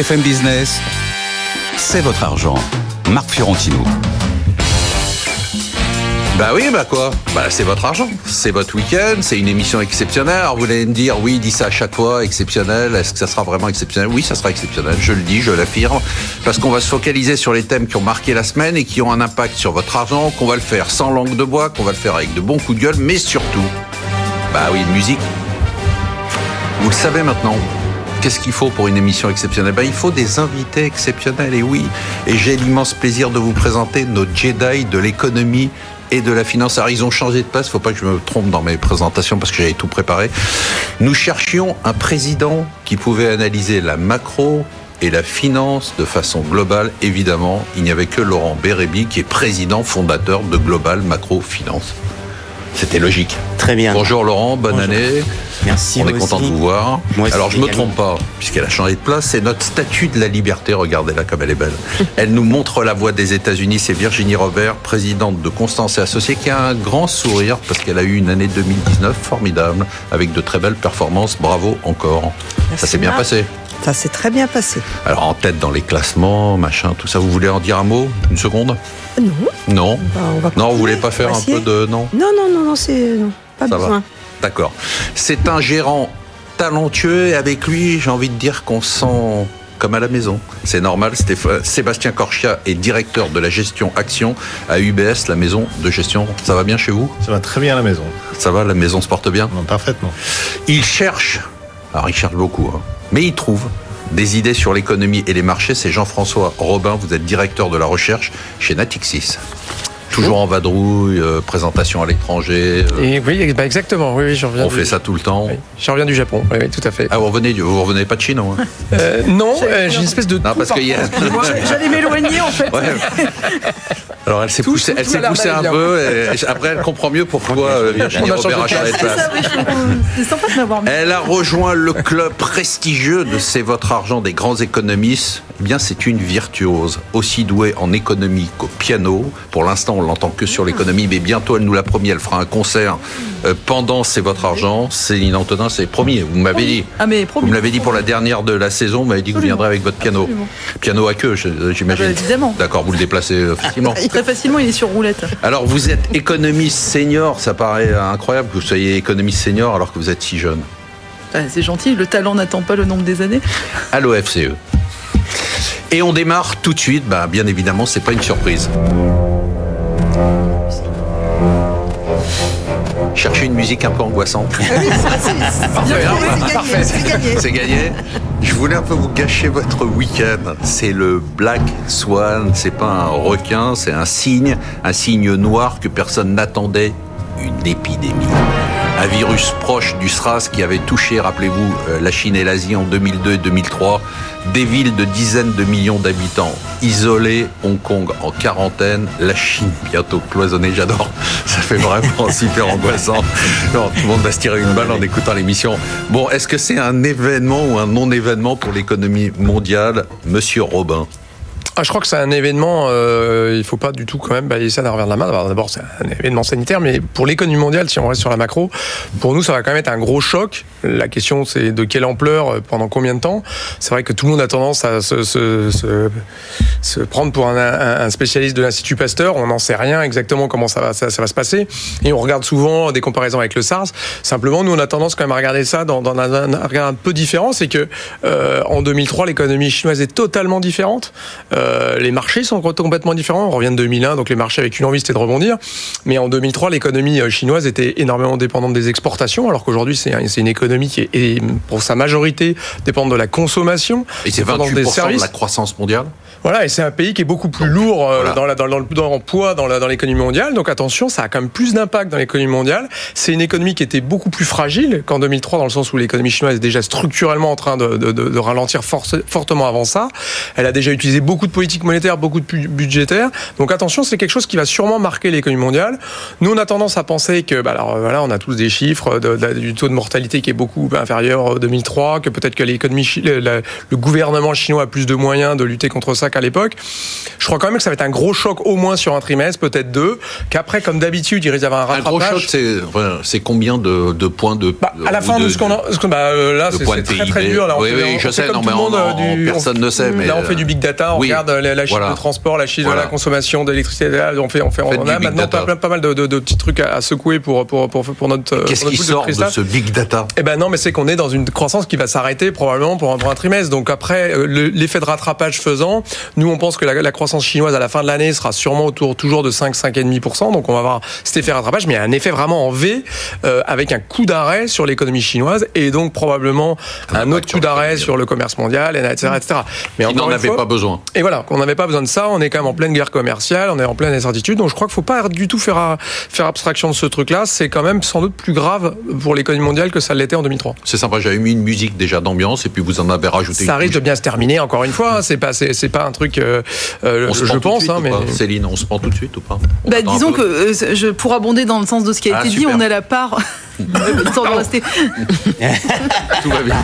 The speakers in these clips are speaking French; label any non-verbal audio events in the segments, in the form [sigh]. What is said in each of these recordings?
BFM Business, c'est votre argent. Marc Fiorentino. Bah oui, bah quoi? Bah c'est votre argent, c'est votre week-end, c'est une émission exceptionnelle. Alors vous allez me dire, oui, dis ça à chaque fois, exceptionnel. Est-ce que ça sera vraiment exceptionnel? Oui, ça sera exceptionnel. Je le dis, je l'affirme, parce qu'on va se focaliser sur les thèmes qui ont marqué la semaine et qui ont un impact sur votre argent. Qu'on va le faire sans langue de bois, qu'on va le faire avec de bons coups de gueule, mais surtout, bah oui, musique. Vous le savez maintenant. Qu'est-ce qu'il faut pour une émission exceptionnelle? Ben, Il faut des invités exceptionnels, et oui. Et j'ai l'immense plaisir de vous présenter nos Jedi de l'économie et de la finance. Alors ils ont changé de place, faut pas que je me trompe dans mes présentations parce que j'avais tout préparé. Nous cherchions un président qui pouvait analyser la macro et la finance de façon globale. Évidemment, il n'y avait que Laurent Bérébi qui est président fondateur de Global Macro Finance. C'était logique. Très bien. Bonjour Laurent, bonne année. Merci. On est content de vous voir. Alors je me également. trompe pas, puisqu'elle a changé de place, c'est notre statue de la liberté. Regardez-la comme elle est belle. [laughs] Elle nous montre la voie des États-Unis. C'est Virginie Robert, présidente de Constance et Associés, qui a un grand sourire parce qu'elle a eu une année 2019 formidable avec de très belles performances. Bravo encore. Merci, Ça s'est bien passé. Ça s'est très bien passé. Alors en tête dans les classements, machin, tout ça. Vous voulez en dire un mot Une seconde? Non. Non. Bah, on va Non, vous voulez pas faire un peu de non? Non, non, non, non, c'est non, pas Ça va. besoin. D'accord. C'est un gérant talentueux et avec lui, j'ai envie de dire qu'on se sent comme à la maison. C'est normal. Stéph- Sébastien Corchia est directeur de la gestion action à UBS, la maison de gestion. Ça va bien chez vous? Ça va très bien à la maison. Ça va, la maison se porte bien? Non, parfaitement. Il cherche, alors il cherche beaucoup, hein, mais il trouve des idées sur l'économie et les marchés. C'est Jean-François Robin, vous êtes directeur de la recherche chez Natixis. Toujours en vadrouille, euh, présentation à l'étranger. euh, Et oui, bah exactement. Oui, oui, je reviens. on du, fait ça tout le temps. oui, je reviens du Japon. Oui, oui, tout à fait. Ah, vous revenez, vous revenez pas de Chine, non hein? Euh, non, euh, j'ai une espèce de. Non, parce qu'il y a. [laughs] J'allais m'éloigner en fait. Ouais. Alors elle s'est poussée, elle s'est poussée un peu. Et après, elle comprend mieux pourquoi Virginie Robert a changé de place. Elle a rejoint le club prestigieux de C'est votre argent des grands économistes. Eh bien, c'est une virtuose, aussi douée en économie qu'au piano. Pour l'instant, on l'entend que sur l'économie, mais bientôt, elle nous l'a promis, elle fera un concert euh, pendant C'est votre argent. Céline Antonin, c'est promis, vous m'avez dit. Ah mais Vous promis. me l'avez dit pour la dernière de la saison, vous m'avez dit que vous viendrez avec votre piano. Absolument. Piano à queue, je- j'imagine. Ah bah, évidemment. D'accord, vous le déplacez euh, facilement. [laughs] Très facilement, il est sur roulette. Alors, vous êtes économiste senior, ça paraît incroyable que vous soyez économiste senior alors que vous êtes si jeune. Ah, c'est gentil, le talent n'attend pas le nombre des années. à l'OFCE. Et on démarre tout de suite, bah, bien évidemment, c'est pas une surprise. Cherchez une musique un peu angoissante. Gagné. C'est gagné. Je voulais un peu vous gâcher votre week-end. C'est le Black Swan. C'est pas un requin, c'est un signe, un signe noir que personne n'attendait. Une épidémie. Un virus proche du SRAS qui avait touché, rappelez-vous, euh, la Chine et l'Asie en 2002 et 2003. Des villes de dizaines de millions d'habitants isolées, Hong Kong en quarantaine, la Chine bientôt cloisonnée, j'adore. [laughs] Ça fait vraiment super angoissant. Non, tout le monde va se tirer une balle en écoutant l'émission. Bon, est-ce que c'est un événement ou un non-événement pour l'économie mondiale, Monsieur Robin Ah, je crois que c'est un événement. Euh, il faut pas du tout quand même balayer ça d'un revers de la main. D'abord, c'est un événement sanitaire, mais pour l'économie mondiale, si on reste sur la macro, pour nous, ça va quand même être un gros choc. La question, c'est de quelle ampleur, euh, pendant combien de temps? C'est vrai que tout le monde a tendance à se, se, se, se prendre pour un, un- spécialiste de l'Institut Pasteur. On n'en sait rien exactement comment ça va, ça va se passer. Et on regarde souvent des comparaisons avec le SARS. Simplement, nous, on a tendance quand même à regarder ça dans, dans un, un regard un peu différent. C'est que euh, en 2003, l'économie chinoise est totalement différente. Euh, les marchés sont complètement différents. On revient de 2001, donc les marchés avec une envie, c'était de rebondir. Mais en 2003, l'économie euh, chinoise était énormément dépendante des exportations, alors qu'aujourd'hui, c'est un- c'est une économie qui est, pour sa majorité, dépendante de la consommation. Et c'est dépendante 28% de la croissance mondiale Voilà, et c'est un pays qui est beaucoup plus lourd euh, Voilà. dans, la, dans, dans le dans le poids dans l'économie mondiale. Donc attention, ça a quand même plus d'impact dans l'économie mondiale. C'est une économie qui était beaucoup plus fragile qu'en 2003, dans le sens où l'économie chinoise est déjà structurellement en train de, de, de- de ralentir force- fortement avant ça. Elle a déjà utilisé beaucoup de politique monétaire, beaucoup de budgétaire. Donc attention, c'est quelque chose qui va sûrement marquer l'économie mondiale. Nous, on a tendance à penser que, bah, alors voilà, on a tous des chiffres de- de- du taux de mortalité qui est beaucoup inférieur au 2003, que peut-être que l'économie, le, le gouvernement chinois a plus de moyens de lutter contre ça qu'à l'époque. Je crois quand même que ça va être un gros choc au moins sur un trimestre, peut-être deux, qu'après, comme d'habitude, il risque d'y avoir un Un gros rattrapage. choc, c'est combien de, de points de. Bah, à la fin de, ce qu'on a, bah, euh, là, de c'est de très très dur. Là, on oui, fait, oui, on je sais, non, mais en- euh, du- personne on- ne sait. Mais là, on fait du big data, on oui, regarde la, la, voilà. de transport, la Voilà. de la consommation d'électricité. On fait, on fait, on a maintenant pas, pas mal de, de, de petits trucs à, à secouer pour pour pour, pour notre. pour Qu'est-ce qui sort de ce big data? Eh ben non, mais c'est qu'on est dans une croissance qui va s'arrêter probablement pour un, pour un trimestre. Donc après, euh, le- l'effet de rattrapage faisant, nous on pense que la, la croissance chinoise à la fin de l'année sera sûrement autour toujours de 5 5,5%. Donc on va avoir cet effet rattrapage, mais il y a un effet vraiment en V euh, avec un coup d'arrêt sur l'économie chinoise et donc probablement un autre coup d'arrêt sur le commerce mondial, et etc., etc. Mais encore n'en avait fois- pas besoin. et voilà, qu'on n'avait pas besoin de ça, on est quand même en pleine guerre commerciale, on est en pleine incertitude, donc je crois qu'il faut pas du tout faire, à- faire abstraction de ce truc-là, c'est quand même sans doute plus grave pour l'économie mondiale que ça l'était en 2003. C'est sympa, j'avais mis une musique déjà d'ambiance et puis vous en avez rajouté Ça une risque de bien se terminer, encore une fois, hein, c'est pas, c'est, c'est pas un truc, euh, euh, On se je prend tout de pense, suite hein, ou mais... pas Céline, on se prend tout de suite ou pas? Bah, disons que euh, je, pour abonder dans le sens de ce qui a Ah, été dit, on a la part. Histoire de rester. tout va bien.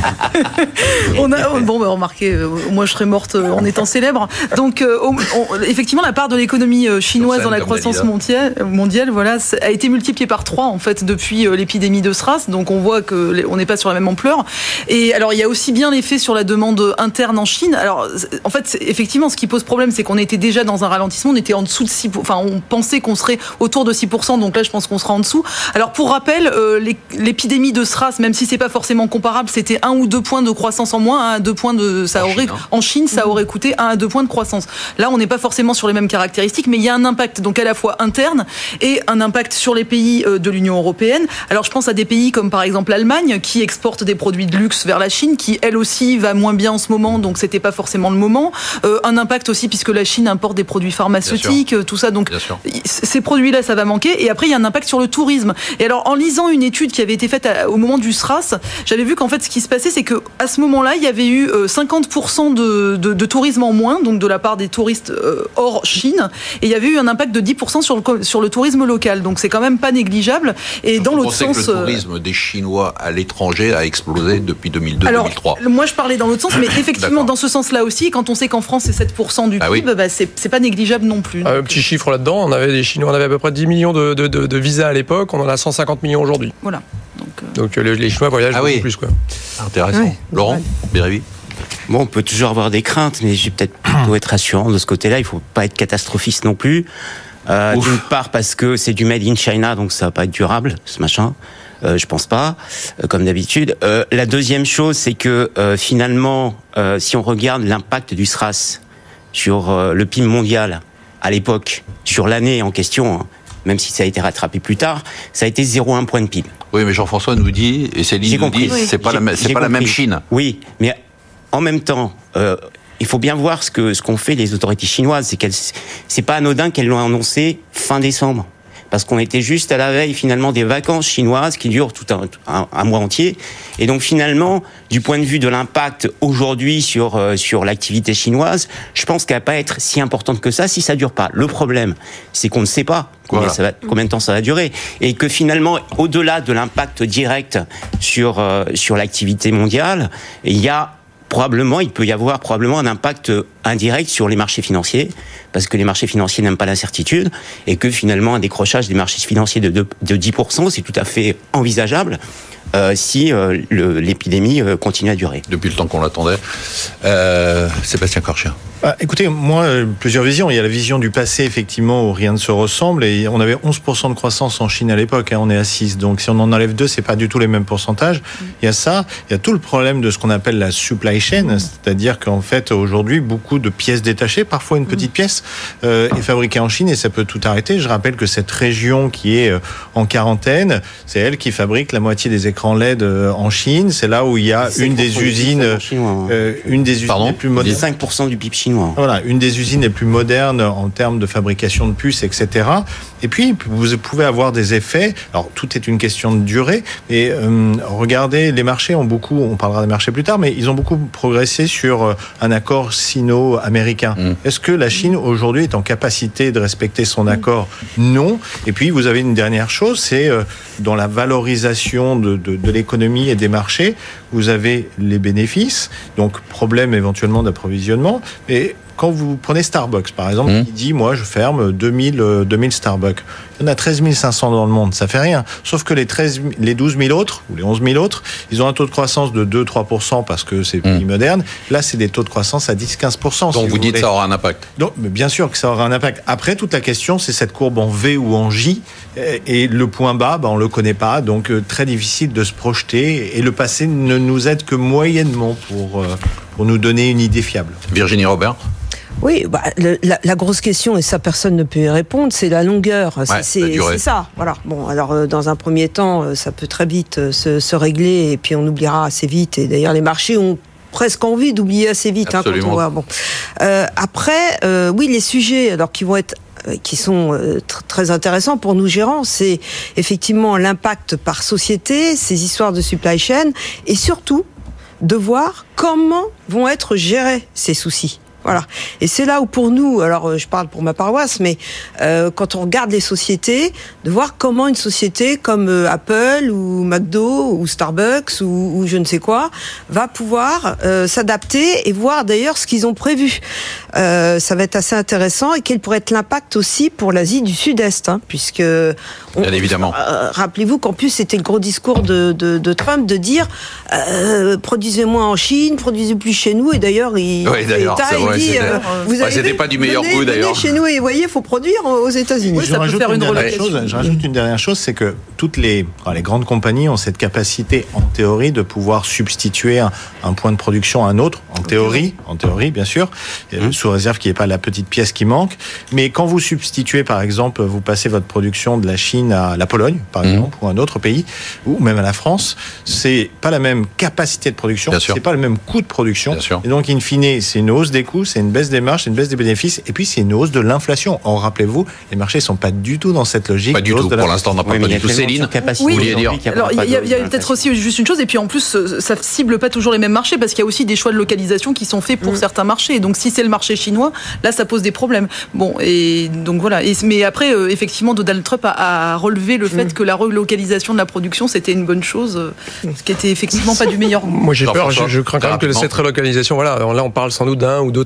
[laughs] On a, bon, bah, remarquez, euh, moi je serais morte euh, en étant célèbre. Donc, euh, on- on- effectivement, la part de l'économie euh, chinoise Sur scène, dans la comme croissance Dalida. mondiale, mondiale voilà, c'est- a été multipliée par trois en fait depuis euh, l'épidémie de SRAS. Donc, on voit que les- on n'est pas sur la même ampleur. Et alors, il y a aussi bien l'effet sur la demande interne en Chine. Alors, c'est- en fait, c'est- effectivement, ce qui pose problème, c'est qu'on était déjà dans un ralentissement. On était en dessous de 6 Enfin, on pensait qu'on serait autour de 6%. Donc là, je pense qu'on sera en dessous. Alors, pour rappel, euh, l'épidémie de SRAS, même si c'est pas forcément comparable, c'était un ou deux points de croissance en moins, un à deux points de, ça En aurait, Chine, hein. en Chine, ça aurait coûté 1 à 2 points de croissance. Là, on n'est pas forcément sur les mêmes caractéristiques, mais il y a un impact, donc à la fois interne et un impact sur les pays euh, de l'Union européenne. Alors, je pense à des pays comme par exemple l'Allemagne, qui exporte des produits de luxe vers la Chine, qui elle aussi va moins bien en ce moment, donc c'était pas forcément le moment. Euh, un impact aussi puisque la Chine importe des produits pharmaceutiques, euh, tout ça, donc Bien sûr. ces produits-là, ça va manquer. Et après, il y a un impact sur le tourisme. Et alors, en lisant une étude qui avait été faite à- au moment du SRAS, j'avais vu qu'en fait, ce qui se passait, c'est que à ce moment-là, il y avait eu euh, 50% de, de, de tourisme en moins, donc de la part des touristes euh, hors Chine. Et il y avait eu un impact de 10% sur le, sur le tourisme local. Donc, c'est quand même pas négligeable. Et dans l'autre que sens. le euh, tourisme des Chinois à l'étranger a explosé depuis 2002-2003 alors, moi je parlais dans l'autre sens, mais [coughs] effectivement dans ce sens-là aussi, quand on sait qu'en France c'est 7% du Ah oui. PIB, bah, c'est pas négligeable non plus. Un Donc, petit chiffre là-dedans, on avait des Chinois, on avait à peu près 10 millions de, de, de, de visas à l'époque, on en a 150 millions aujourd'hui. Voilà. Donc, euh, Donc euh, les, Chinois voyagent Ah beaucoup oui. plus. Quoi. Intéressant. Ouais. Laurent, Bérévi Bon, on peut toujours avoir des craintes, mais je vais peut-être plutôt être rassurant de ce côté-là. Il faut pas être catastrophiste non plus. Euh. D'une part parce que c'est du made in China, donc ça va pas être durable, ce machin. Euh, je pense pas, euh, comme d'habitude. Euh, la deuxième chose, c'est que euh, finalement, euh, si on regarde l'impact du SRAS sur euh, le PIB mondial à l'époque, sur l'année en question, hein, même si ça a été rattrapé plus tard, ça a été 0,1 point de PIB. Oui, mais Jean-François nous dit, et Céline nous dit, Oui. c'est pas, la, pas la même. Chine. Oui, mais en même temps, euh, il faut bien voir ce que ce qu'ont fait les autorités chinoises. C'est qu'elles, c'est pas anodin qu'elles l'ont annoncé fin décembre, parce qu'on était juste à la veille finalement des vacances chinoises qui durent tout un, un, un mois entier. Et donc finalement, du point de vue de l'impact aujourd'hui sur euh, sur l'activité chinoise, je pense qu'elle va pas être si importante que ça si ça dure pas. Le problème, c'est qu'on ne sait pas combien, Voilà. ça va, combien de temps ça va durer, et que finalement, au-delà de l'impact direct sur euh, sur l'activité mondiale, il y a probablement, il peut y avoir probablement un impact indirect sur les marchés financiers, parce que les marchés financiers n'aiment pas l'incertitude, et que finalement un décrochage des marchés financiers de, de, de 10%, c'est tout à fait envisageable euh, si euh, l'épidémie euh, continue à durer. Depuis le temps qu'on l'attendait. Euh, Sébastien Corchia. Ah, écoutez, moi, plusieurs visions. Il y a la vision du passé, effectivement, où rien ne se ressemble. Et on avait 11% de croissance en Chine à l'époque. hein, on est à 6. Donc, si on en enlève deux, c'est pas du tout les mêmes pourcentages. Il y a ça. Il y a tout le problème de ce qu'on appelle la supply chain. C'est-à-dire qu'en fait, aujourd'hui, beaucoup de pièces détachées, parfois une petite pièce, euh, est fabriquée en Chine et ça peut tout arrêter. Je rappelle que cette région qui est euh, en quarantaine, c'est elle qui fabrique la moitié des écrans LED euh, en Chine. C'est là où il y a une des 5% du usines, euh, une des usines Pardon les plus modernes. 5% du PIB chinois. Absolument. Voilà, une des usines les plus modernes en termes de fabrication de puces, etc. Et puis, vous pouvez avoir des effets. Alors, tout est une question de durée. Et euh, regardez, les marchés ont beaucoup, on parlera des marchés plus tard, mais ils ont beaucoup progressé sur euh, un accord sino-américain. Mm. Est-ce que la Chine aujourd'hui est en capacité de respecter son accord? Non. Et puis, vous avez une dernière chose, c'est euh, dans la valorisation de, de, de l'économie et des marchés, vous avez les bénéfices, donc problème éventuellement d'approvisionnement. Et quand vous prenez Starbucks, par exemple, Mmh. qui dit, moi, je ferme 2000, euh, 2000 Starbucks. Il y en a 13 500 dans le monde, ça fait rien. Sauf que les, 13, 000 les 12 000 autres, ou les 11 000 autres, ils ont un taux de croissance de 2-3% parce que c'est pays Mmh. moderne. Là, c'est des taux de croissance à 10-15%. Donc si vous dites voulez. ça aura un impact. Donc, mais bien sûr que ça aura un impact. Après, toute la question, c'est cette courbe en V ou en J. Et le point bas, ben, on le connaît pas. Donc, euh, très difficile de se projeter. Et le passé ne nous aide que moyennement pour, euh, pour nous donner une idée fiable. Virginie Robert Oui, bah, le- la, la grosse question, et ça personne ne peut y répondre, c'est la longueur. C'est- Ouais, ça. Voilà. Bon, alors euh, dans un premier temps, euh, ça peut très vite euh, se, se régler, et puis on oubliera assez vite. Et d'ailleurs, les marchés ont presque envie d'oublier assez vite hein, quand on voit. Bon. Euh, après, euh, oui, les sujets, alors qui vont être euh, qui sont tr- très intéressants pour nous gérants, c'est effectivement l'impact par société, ces histoires de supply chain, et surtout de voir comment vont être gérés ces soucis. Voilà. Et c'est là où pour nous, alors euh, je parle pour ma paroisse, mais euh, quand on regarde les sociétés, de voir comment une société comme euh, Apple ou McDo ou Starbucks ou, ou je ne sais quoi va pouvoir euh, s'adapter et voir d'ailleurs ce qu'ils ont prévu. Euh, ça va être assez intéressant et quel pourrait être l'impact aussi pour l'Asie du Sud-Est, hein, puisque on- Bien évidemment. euh, Rappelez-vous qu'en plus c'était le gros discours de, de, de Trump de dire euh, produisez moins en Chine, produisez plus chez nous. Et d'ailleurs, il, Oui, il dit c'était- euh, vous avez c'était pas du meilleur venez- goût, d'ailleurs. chez nous et voyez, faut produire aux États-Unis. Oui, je ça peut rajoute faire une dernière chose. Je rajoute une dernière chose, c'est que toutes les, les grandes compagnies ont cette capacité, en théorie, de pouvoir substituer un, un point de production à un autre. En théorie, en théorie, bien sûr, euh, sous réserve qu'il n'y ait pas la petite pièce qui manque. Mais quand vous substituez, par exemple, vous passez votre production de la Chine à la Pologne, par Mhm. exemple, ou un autre pays, ou même à la France, c'est pas la même capacité de production, c'est pas le même coût de production. Bien sûr. Et donc, in fine, c'est une hausse des coûts, c'est une baisse des marges, c'est une baisse des bénéfices, et puis c'est une hausse de l'inflation. Or, rappelez-vous, les marchés sont pas du tout dans cette logique. Pas du tout. Pour l'instant, on n'a pas, Oui, pas du tout. Céline, capacité vous vouliez dire Alors, il y a, peut-être aussi juste une chose, et puis en plus, euh, ça cible pas toujours les mêmes marchés, parce qu'il y a aussi des choix de localisation qui sont faits pour Mm. certains marchés. Donc, si c'est le marché chinois, là, ça pose des problèmes. Bon, et donc voilà. Et, mais après, euh, effectivement, Donald Trump a, a relevé le fait que la relocalisation de la production, c'était une bonne chose, euh, ce qui était effectivement pas du meilleur. Moi j'ai peur, je, crains quand même que cette relocalisation, voilà, là on parle sans doute d'un ou deux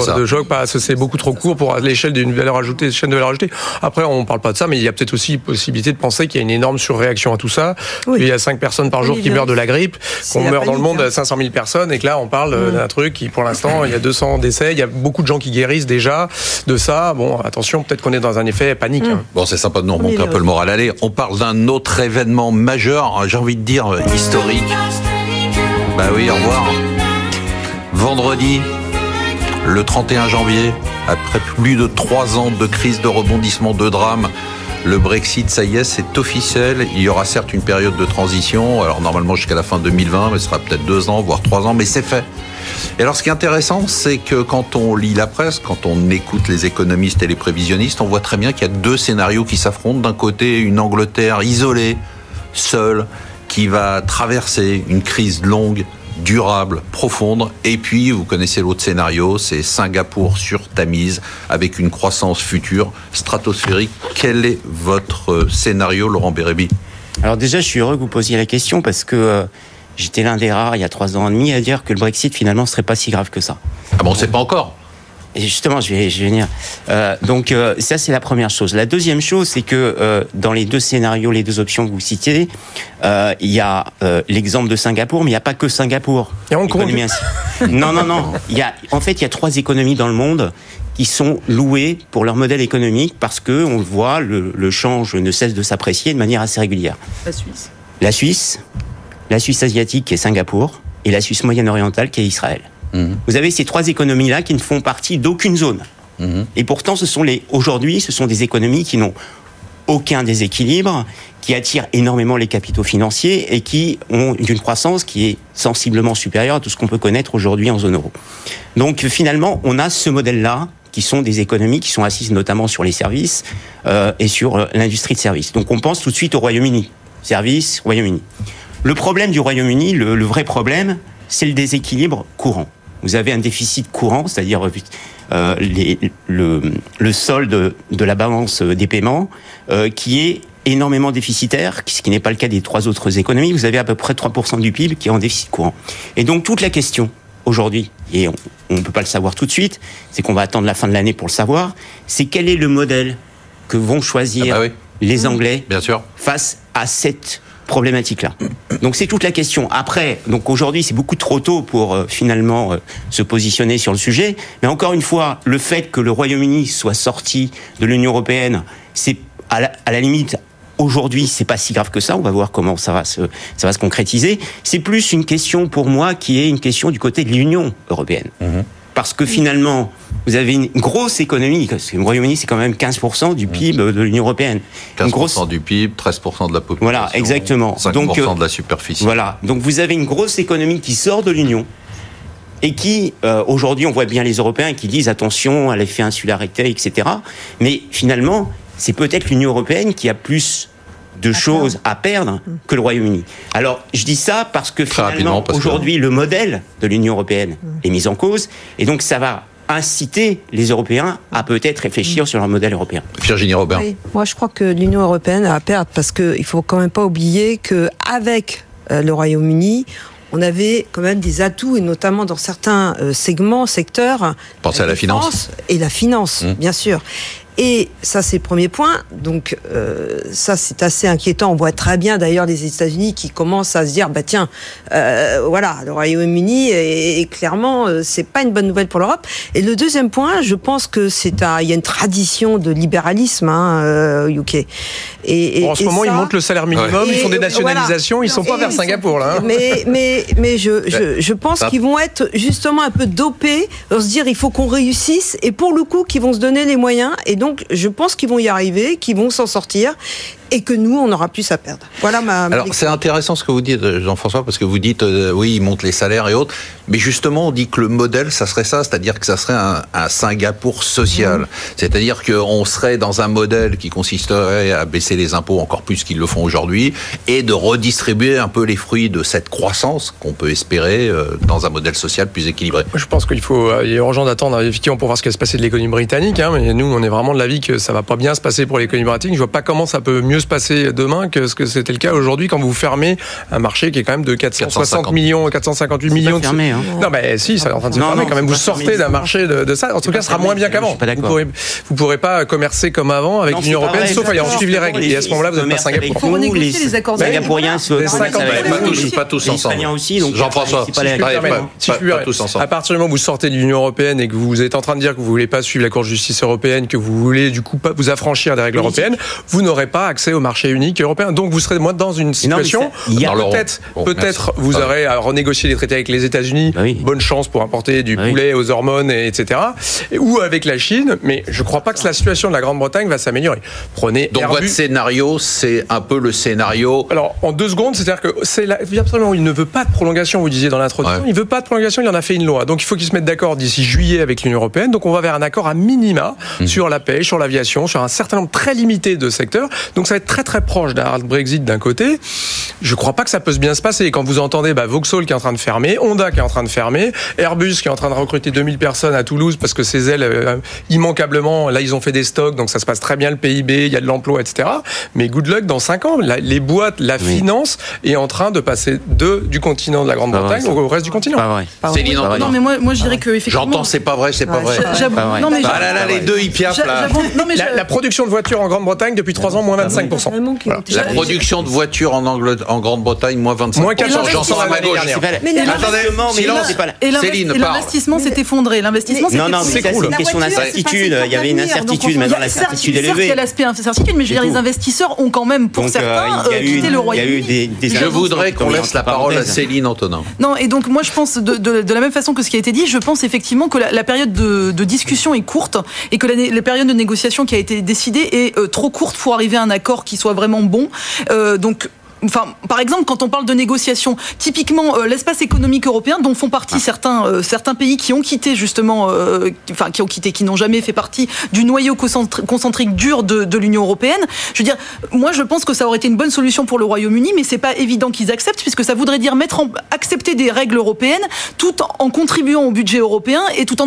Ça. de choc, parce que c'est beaucoup trop court pour l'échelle d'une valeur ajoutée, chaîne de valeur ajoutée. Après on parle pas de ça, mais il y a peut-être aussi possibilité de penser qu'il y a une énorme surréaction à tout ça. Oui. Il y a cinq personnes par jour Oui, qui meurent de la grippe, qu'on meurt dans le monde hein. à 500 000 personnes, et que là on parle euh, Mm. d'un truc qui pour l'instant il y a 200 décès, il y a beaucoup de gens qui guérissent déjà de ça. Bon attention, peut-être qu'on est dans un effet panique. Mm. hein. Bon, c'est sympa de nous remonter un peu le moral. Allez, on parle d'un autre événement majeur, j'ai envie de dire euh, historique. Bah oui, au revoir. Vendredi, le 31 janvier, après plus de trois ans de crise, de rebondissement, de drame, le Brexit, ça y est, c'est officiel. Il y aura certes une période de transition, alors normalement jusqu'à la fin 2020, mais ce sera peut-être deux ans, voire trois ans, mais c'est fait. Et alors, ce qui est intéressant, c'est que quand on lit la presse, quand on écoute les économistes et les prévisionnistes, on voit très bien qu'il y a deux scénarios qui s'affrontent. D'un côté, une Angleterre isolée, seule, qui va traverser une crise longue, durable, profonde. Et puis, vous connaissez l'autre scénario, c'est Singapour sur Tamise, avec une croissance future stratosphérique. Quel est votre euh, scénario, Laurent Bérébi? Alors déjà, je suis heureux que vous posiez la question parce que euh, j'étais l'un des rares il y a trois ans et demi à dire que le Brexit finalement serait pas si grave que ça. Ah bon, on ne sait pas encore? Et justement, je vais, je vais venir. Euh, donc euh, ça, c'est la première chose. La deuxième chose, c'est que euh, dans les deux scénarios, les deux options que vous citiez, euh, il y a euh, l'exemple de Singapour, mais il n'y a pas que Singapour. Il y a Hong Kong. Non, non, non. Il y a, en fait, il y a trois économies dans le monde qui sont louées pour leur modèle économique parce que on le voit, le, le change ne cesse de s'apprécier de manière assez régulière. La Suisse. La Suisse, la Suisse asiatique qui est Singapour et la Suisse moyenne-orientale qui est Israël. Mhm. Vous avez ces trois économies-là qui ne font partie d'aucune zone. Mhm. Et pourtant, ce sont les aujourd'hui, ce sont des économies qui n'ont aucun déséquilibre, qui attirent énormément les capitaux financiers et qui ont une croissance qui est sensiblement supérieure à tout ce qu'on peut connaître aujourd'hui en zone euro. Donc finalement, on a ce modèle-là qui sont des économies qui sont assises notamment sur les services euh, et sur euh, l'industrie de services. Donc on pense tout de suite au Royaume-Uni. Services, Royaume-Uni. Le problème du Royaume-Uni, le, le vrai problème, c'est le déséquilibre courant. Vous avez un déficit courant, c'est-à-dire euh, les, le, le, solde de la balance des paiements, euh, qui est énormément déficitaire, ce qui n'est pas le cas des trois autres économies. Vous avez à peu près 3% du PIB qui est en déficit courant. Et donc toute la question aujourd'hui, et on ne peut pas le savoir tout de suite, c'est qu'on va attendre la fin de l'année pour le savoir, c'est quel est le modèle que vont choisir ah bah oui. les Anglais Bien sûr. face à cette Donc c'est toute la question. Après, donc aujourd'hui c'est beaucoup trop tôt pour euh, finalement euh, se positionner sur le sujet. Mais encore une fois, le fait que le Royaume-Uni soit sorti de l'Union européenne, c'est à la, à la limite Aujourd'hui, c'est pas si grave que ça. On va voir comment ça va se, ça va se concrétiser. C'est plus une question pour moi qui est une question du côté de l'Union européenne. Mmh. Parce que finalement, vous avez une grosse économie. Parce que le Royaume-Uni, c'est quand même 15% du PIB de l'Union européenne. 15% une grosse... du PIB, 13% de la population. Voilà, exactement. 5% Donc, de la superficie. Voilà. Donc vous avez une grosse économie qui sort de l'Union et qui, euh, aujourd'hui, on voit bien les Européens qui disent attention à l'effet insularité, etc. Mais finalement, c'est peut-être l'Union européenne qui a plus de choses à perdre que le Royaume-Uni. Alors, je dis ça parce que finalement, aujourd'hui, que... le modèle de l'Union européenne est mis en cause, et donc ça va inciter les Européens à peut-être réfléchir sur leur modèle européen. Virginie Robert. Oui, moi, je crois que l'Union européenne a à perdre parce qu'il faut quand même pas oublier que avec euh, le Royaume-Uni, on avait quand même des atouts, et notamment dans certains euh, segments, secteurs. Pensez à la finance. Et la finance, mmh. bien sûr. Et ça, c'est le premier point. Donc, euh, ça, c'est assez inquiétant. On voit très bien, d'ailleurs, les États-Unis qui commencent à se dire, bah tiens, euh, voilà, le Royaume-Uni, et, et, clairement, euh, c'est pas une bonne nouvelle pour l'Europe. Et le deuxième point, je pense que c'est il y a une tradition de libéralisme, hein, UK. Et, et bon, en ce et moment, ça, ils montent le salaire minimum, ouais. ils font des nationalisations, voilà. ils sont pas vers Singapour là. Hein. Mais, mais, mais je, je, je pense qu'ils vont être justement un peu dopés, se dire, il faut qu'on réussisse, et pour le coup, qu'ils vont se donner les moyens. Et donc, donc, je pense qu'ils vont y arriver, qu'ils vont s'en sortir et que nous, on aura plus à perdre. Voilà ma. Alors, c'est intéressant ce que vous dites, Jean-François, parce que vous dites, euh, oui, ils montent les salaires et autres, mais justement, on dit que le modèle, ça serait ça, c'est-à-dire que ça serait un, un Singapour social. Mmh. C'est-à-dire qu'on serait dans un modèle qui consisterait à baisser les impôts encore plus qu'ils le font aujourd'hui et de redistribuer un peu les fruits de cette croissance qu'on peut espérer euh, dans un modèle social plus équilibré. Je pense qu'il faut, il est urgent d'attendre effectivement pour voir ce qui va se passer de l'économie britannique, hein, mais nous, on est vraiment de l'avis que ça va pas bien se passer pour l'économie britannique. Je vois pas comment ça peut mieux se passer demain que ce que c'était le cas aujourd'hui quand vous fermez un marché qui est quand même de 460 450. millions, 458 millions. Pas fermé, hein. Non, mais si, ça est en train de se non, fermer non, quand même. Vous sortez d'un marché de, de, ça. En tout cas, ce sera moins bien qu'avant. Vous pourrez, vous pourrez pas commercer comme avant avec l'Union européenne, sauf à en suivre les règles. Et à ce moment-là, vous êtes pas Singapour. Il faut renégocier les accords Singapouriens, pas tous ensemble. Jean-François, si je puis tous ensemble. À partir du moment où vous sortez de l'Union européenne et que vous êtes en train de dire que vous voulez pas suivre la Cour de justice européenne, que vous voulez du coup pas vous affranchir des règles européennes, vous n'aurez pas accès au marché unique européen. Donc vous serez moins dans une situation. Peut-être, peut-être vous aurez à renégocier les traités avec les États-Unis. Bah oui. Bonne chance pour importer du bah poulet oui. aux hormones, etc. Ou avec la Chine. Mais je ne crois pas que la situation de la Grande-Bretagne va s'améliorer. Prenez. Donc Airbus. votre scénario, c'est un peu le scénario. Alors en deux secondes, c'est-à-dire que c'est la... absolument, il ne veut pas de prolongation. Vous disiez dans l'introduction, ouais. il veut pas de prolongation. Il en a fait une loi. Donc il faut qu'il se mette d'accord d'ici juillet avec l'Union européenne. Donc on va vers un accord à minima mmh. sur la pêche, sur l'aviation, sur un certain nombre très limité de secteurs. Donc ça va être très très proche d'un hard Brexit d'un côté. Je crois pas que ça peut bien se passer. Quand vous entendez bah, Vauxhall qui est en train de fermer, Honda qui est en train de fermer, Airbus qui est en train de recruter 2000 personnes à Toulouse parce que ces ailes, euh, immanquablement, là ils ont fait des stocks, donc ça se passe très bien le PIB, il y a de l'emploi, etc. Mais good luck dans 5 ans. La, les boîtes, la oui. finance est en train de passer de, du continent de la Grande-Bretagne au reste du continent. Pas vrai. Pas vrai. Non, non, mais moi, moi je dirais que effectivement. J'entends, c'est pas vrai, c'est pas vrai. Non, mais ah là là, les deux, ils piaffent là. La, la, production de voitures en Grande-Bretagne depuis 3 ans, moins 25%. 25%. Vraiment qui ont Voilà. été- La production de voitures en, Angleterre- en Grande-Bretagne, moins 25%. Moins 14% J'en sens à ma gauche. dernière. Mais Céline, l'investissement s'est effondré. L'investissement s'est Non, non, mais effondré. c'est une La question d'incertitude. Il y avait une incertitude, on mais peut- dans Il y a- l'incertitude l'aspect incertitude, mais je veux dire, les investisseurs ont quand même, pour euh, certains, euh, eu quitté le il y a Royaume-Uni. eu des- des Je voudrais qu'on laisse la parole à. Céline Antonin. Non, et donc moi je pense de, la même façon que ce qui a été dit, je pense effectivement que la, période de, discussion est courte et que la, la période de négociation qui a été décidée est euh, trop courte pour arriver à un accord qui soit vraiment bon. Euh, donc Enfin, par exemple, quand on parle de négociations, typiquement euh, l'espace économique européen, dont font partie certains euh, certains pays qui ont quitté justement, euh, qui- enfin qui ont quitté, qui n'ont jamais fait partie du noyau concentri- concentrique dur de, de l'Union européenne. Je veux dire, moi je pense que ça aurait été une bonne solution pour le Royaume-Uni, mais c'est pas évident qu'ils acceptent, puisque ça voudrait dire mettre en, accepter des règles européennes, tout en, contribuant au budget européen et tout en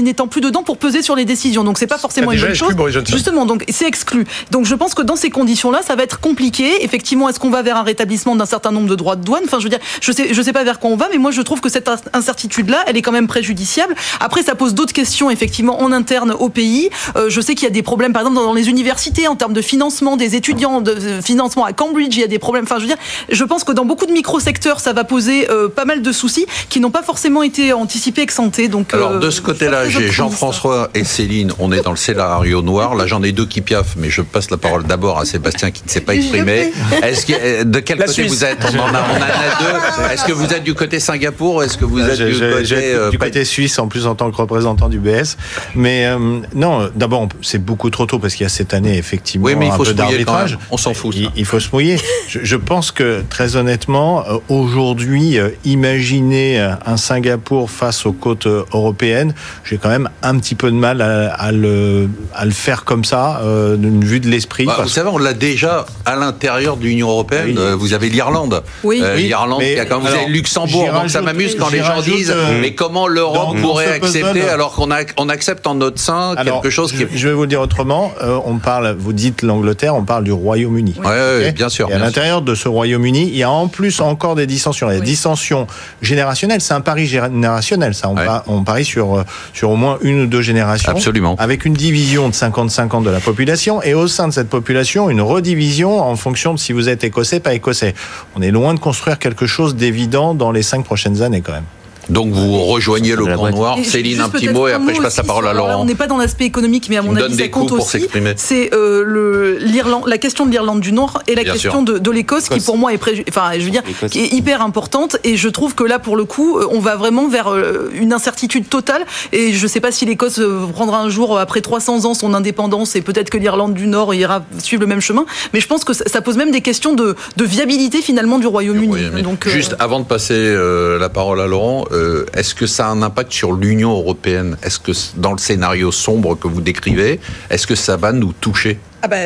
n'étant plus dedans pour peser sur les décisions. Donc c'est pas forcément une bonne exclu chose. Justement, donc c'est exclu. Donc je pense que dans ces conditions-là, ça va être compliqué. Effectivement, est-ce qu'on va vers un rétablissement d'un certain nombre de droits de douane Enfin, je veux dire, je sais, je sais pas vers quoi on va, mais moi je trouve que cette incertitude-là, elle est quand même préjudiciable. Après, ça pose d'autres questions effectivement en interne au pays. Euh, je sais qu'il y a des problèmes, par exemple, dans les universités en termes de financement des étudiants, de de financement à Cambridge, il y a des problèmes. Enfin, je veux dire, je pense que dans beaucoup de micro-secteurs, ça va poser euh, pas mal de soucis qui n'ont pas forcément été anticipés ex ante. Donc, Alors euh, de ce côté-là, j'ai. Jean-François et Céline, on est dans le scénario noir. Là, j'en ai deux qui piaffent, mais je passe la parole d'abord à Sébastien qui ne s'est pas exprimé. Est-ce que, de quel La côté Suisse. vous êtes On en a, on en a deux. [laughs] Est-ce que vous êtes du côté Singapour Est-ce que vous êtes Je- du je- côté je- euh, du pas- côté suisse en plus en tant que représentant du BS. Mais euh, non, d'abord c'est beaucoup trop tôt parce qu'il y a cette année effectivement Oui, mais il un faut peu se mouiller quand d'arbitrage. On s'en fout. Il, il faut se mouiller. Je, je pense que très honnêtement, euh, aujourd'hui, euh, imaginer euh, un Singapour face aux côtes euh, européennes, j'ai quand même un petit peu de mal à, à le, à le faire comme ça, euh, d'une vue de l'esprit. Bah, vous savez, on l'a déjà à l'intérieur de l'Union européenne. Oui. Euh, Vous avez l'Irlande. Oui. Euh, Oui, L'Irlande, mais qui a quand même- vous alors, avez Luxembourg. Donc ça m'amuse quand les gens disent euh, mais comment l'Europe dans- pourrait accepter puzzle. alors qu'on a- on accepte en notre sein Alors, quelque chose qui je, est je vais vous le dire autrement. euh, on parle, vous dites l'Angleterre, on parle du Royaume-Uni. Ok bien sûr. Et à l'intérieur de ce Royaume-Uni, il y a en plus encore des dissensions. Il y a Oui. dissensions générationnelles. C'est un pari générationnel, ça. On, Ouais. pa- on parie sur, euh, sur au moins une ou deux générations. Absolument. Avec une division de 50-50 de la population. Et au sein de cette population, une redivision en fonction de si vous êtes écossais, écossais. On est loin de construire quelque chose d'évident dans les cinq prochaines années, quand même. Donc vous rejoignez le camp noir. Et Céline, un petit mot et après je passe la parole à Laurent. On n'est pas dans l'aspect économique, mais à mon avis, ça compte aussi. s'exprimer. C'est euh, la question de l'Irlande du Nord et la Bien question sûr. de, de l'Écosse, qui pour moi est préju- enfin, je veux dire, L'Écosse. qui est hyper importante. Et je trouve que là, pour le coup, euh, on va vraiment vers euh, une incertitude totale. Et je ne sais pas si l'Écosse prendra un jour après 300 ans son indépendance, et peut-être que l'Irlande du Nord ira suivre le même chemin. Mais je pense que ça, pose même des questions de, de viabilité finalement du Royaume-Uni. Euh, Juste avant de passer euh, la parole à Laurent, euh, est-ce que ça a un impact sur l'Union européenne? Est-ce que dans le scénario sombre que vous décrivez, est-ce que ça va nous toucher? Ah bah,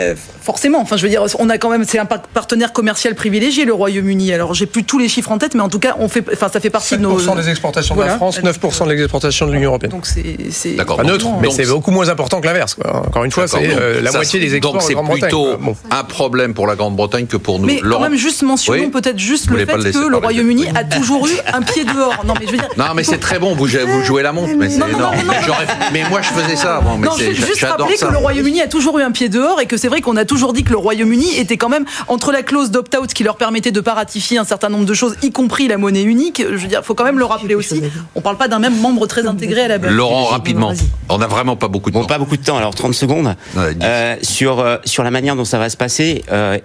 forcément. Enfin, je veux dire, on a quand même, c'est un par- partenaire commercial privilégié, le Royaume-Uni. Alors, j'ai plus tous les chiffres en tête, mais en tout cas, on fait, enfin, ça fait partie de nos. 7% des exportations de la France, 9% de l'exportation de l'Union européenne. Donc c'est, c'est. D'accord. Pas neutre, mais c'est beaucoup moins important que l'inverse. Encore une fois, c'est euh, la ça moitié des exports Donc de c'est Grande-Bretagne. plutôt. Bon. un problème pour la Grande-Bretagne que pour nous. Mais quand même, juste mentionnons Oui. peut-être juste Vous le fait le que le Royaume-Uni a toujours eu un pied dehors. Non, mais je veux dire. Non, mais c'est très bon. Vous, vous jouez la montre, mais c'est énorme. Mais, moi, je faisais ça avant. Mais non, c'est- je veux juste j'adore rappeler ça. que le Royaume-Uni a toujours eu un pied dehors et que c'est vrai qu'on a toujours dit que le Royaume-Uni était quand même entre la clause d'opt-out qui leur permettait de pas ratifier un certain nombre de choses, y compris la monnaie unique. Je veux dire, faut quand même le rappeler aussi. On parle pas d'un même membre très intégré à la base. Laurent, rapidement. On n'a vraiment pas beaucoup de Bon, temps. pas beaucoup de temps, alors 30 secondes. Euh, sur, euh, sur la manière dont ça va se passer, euh,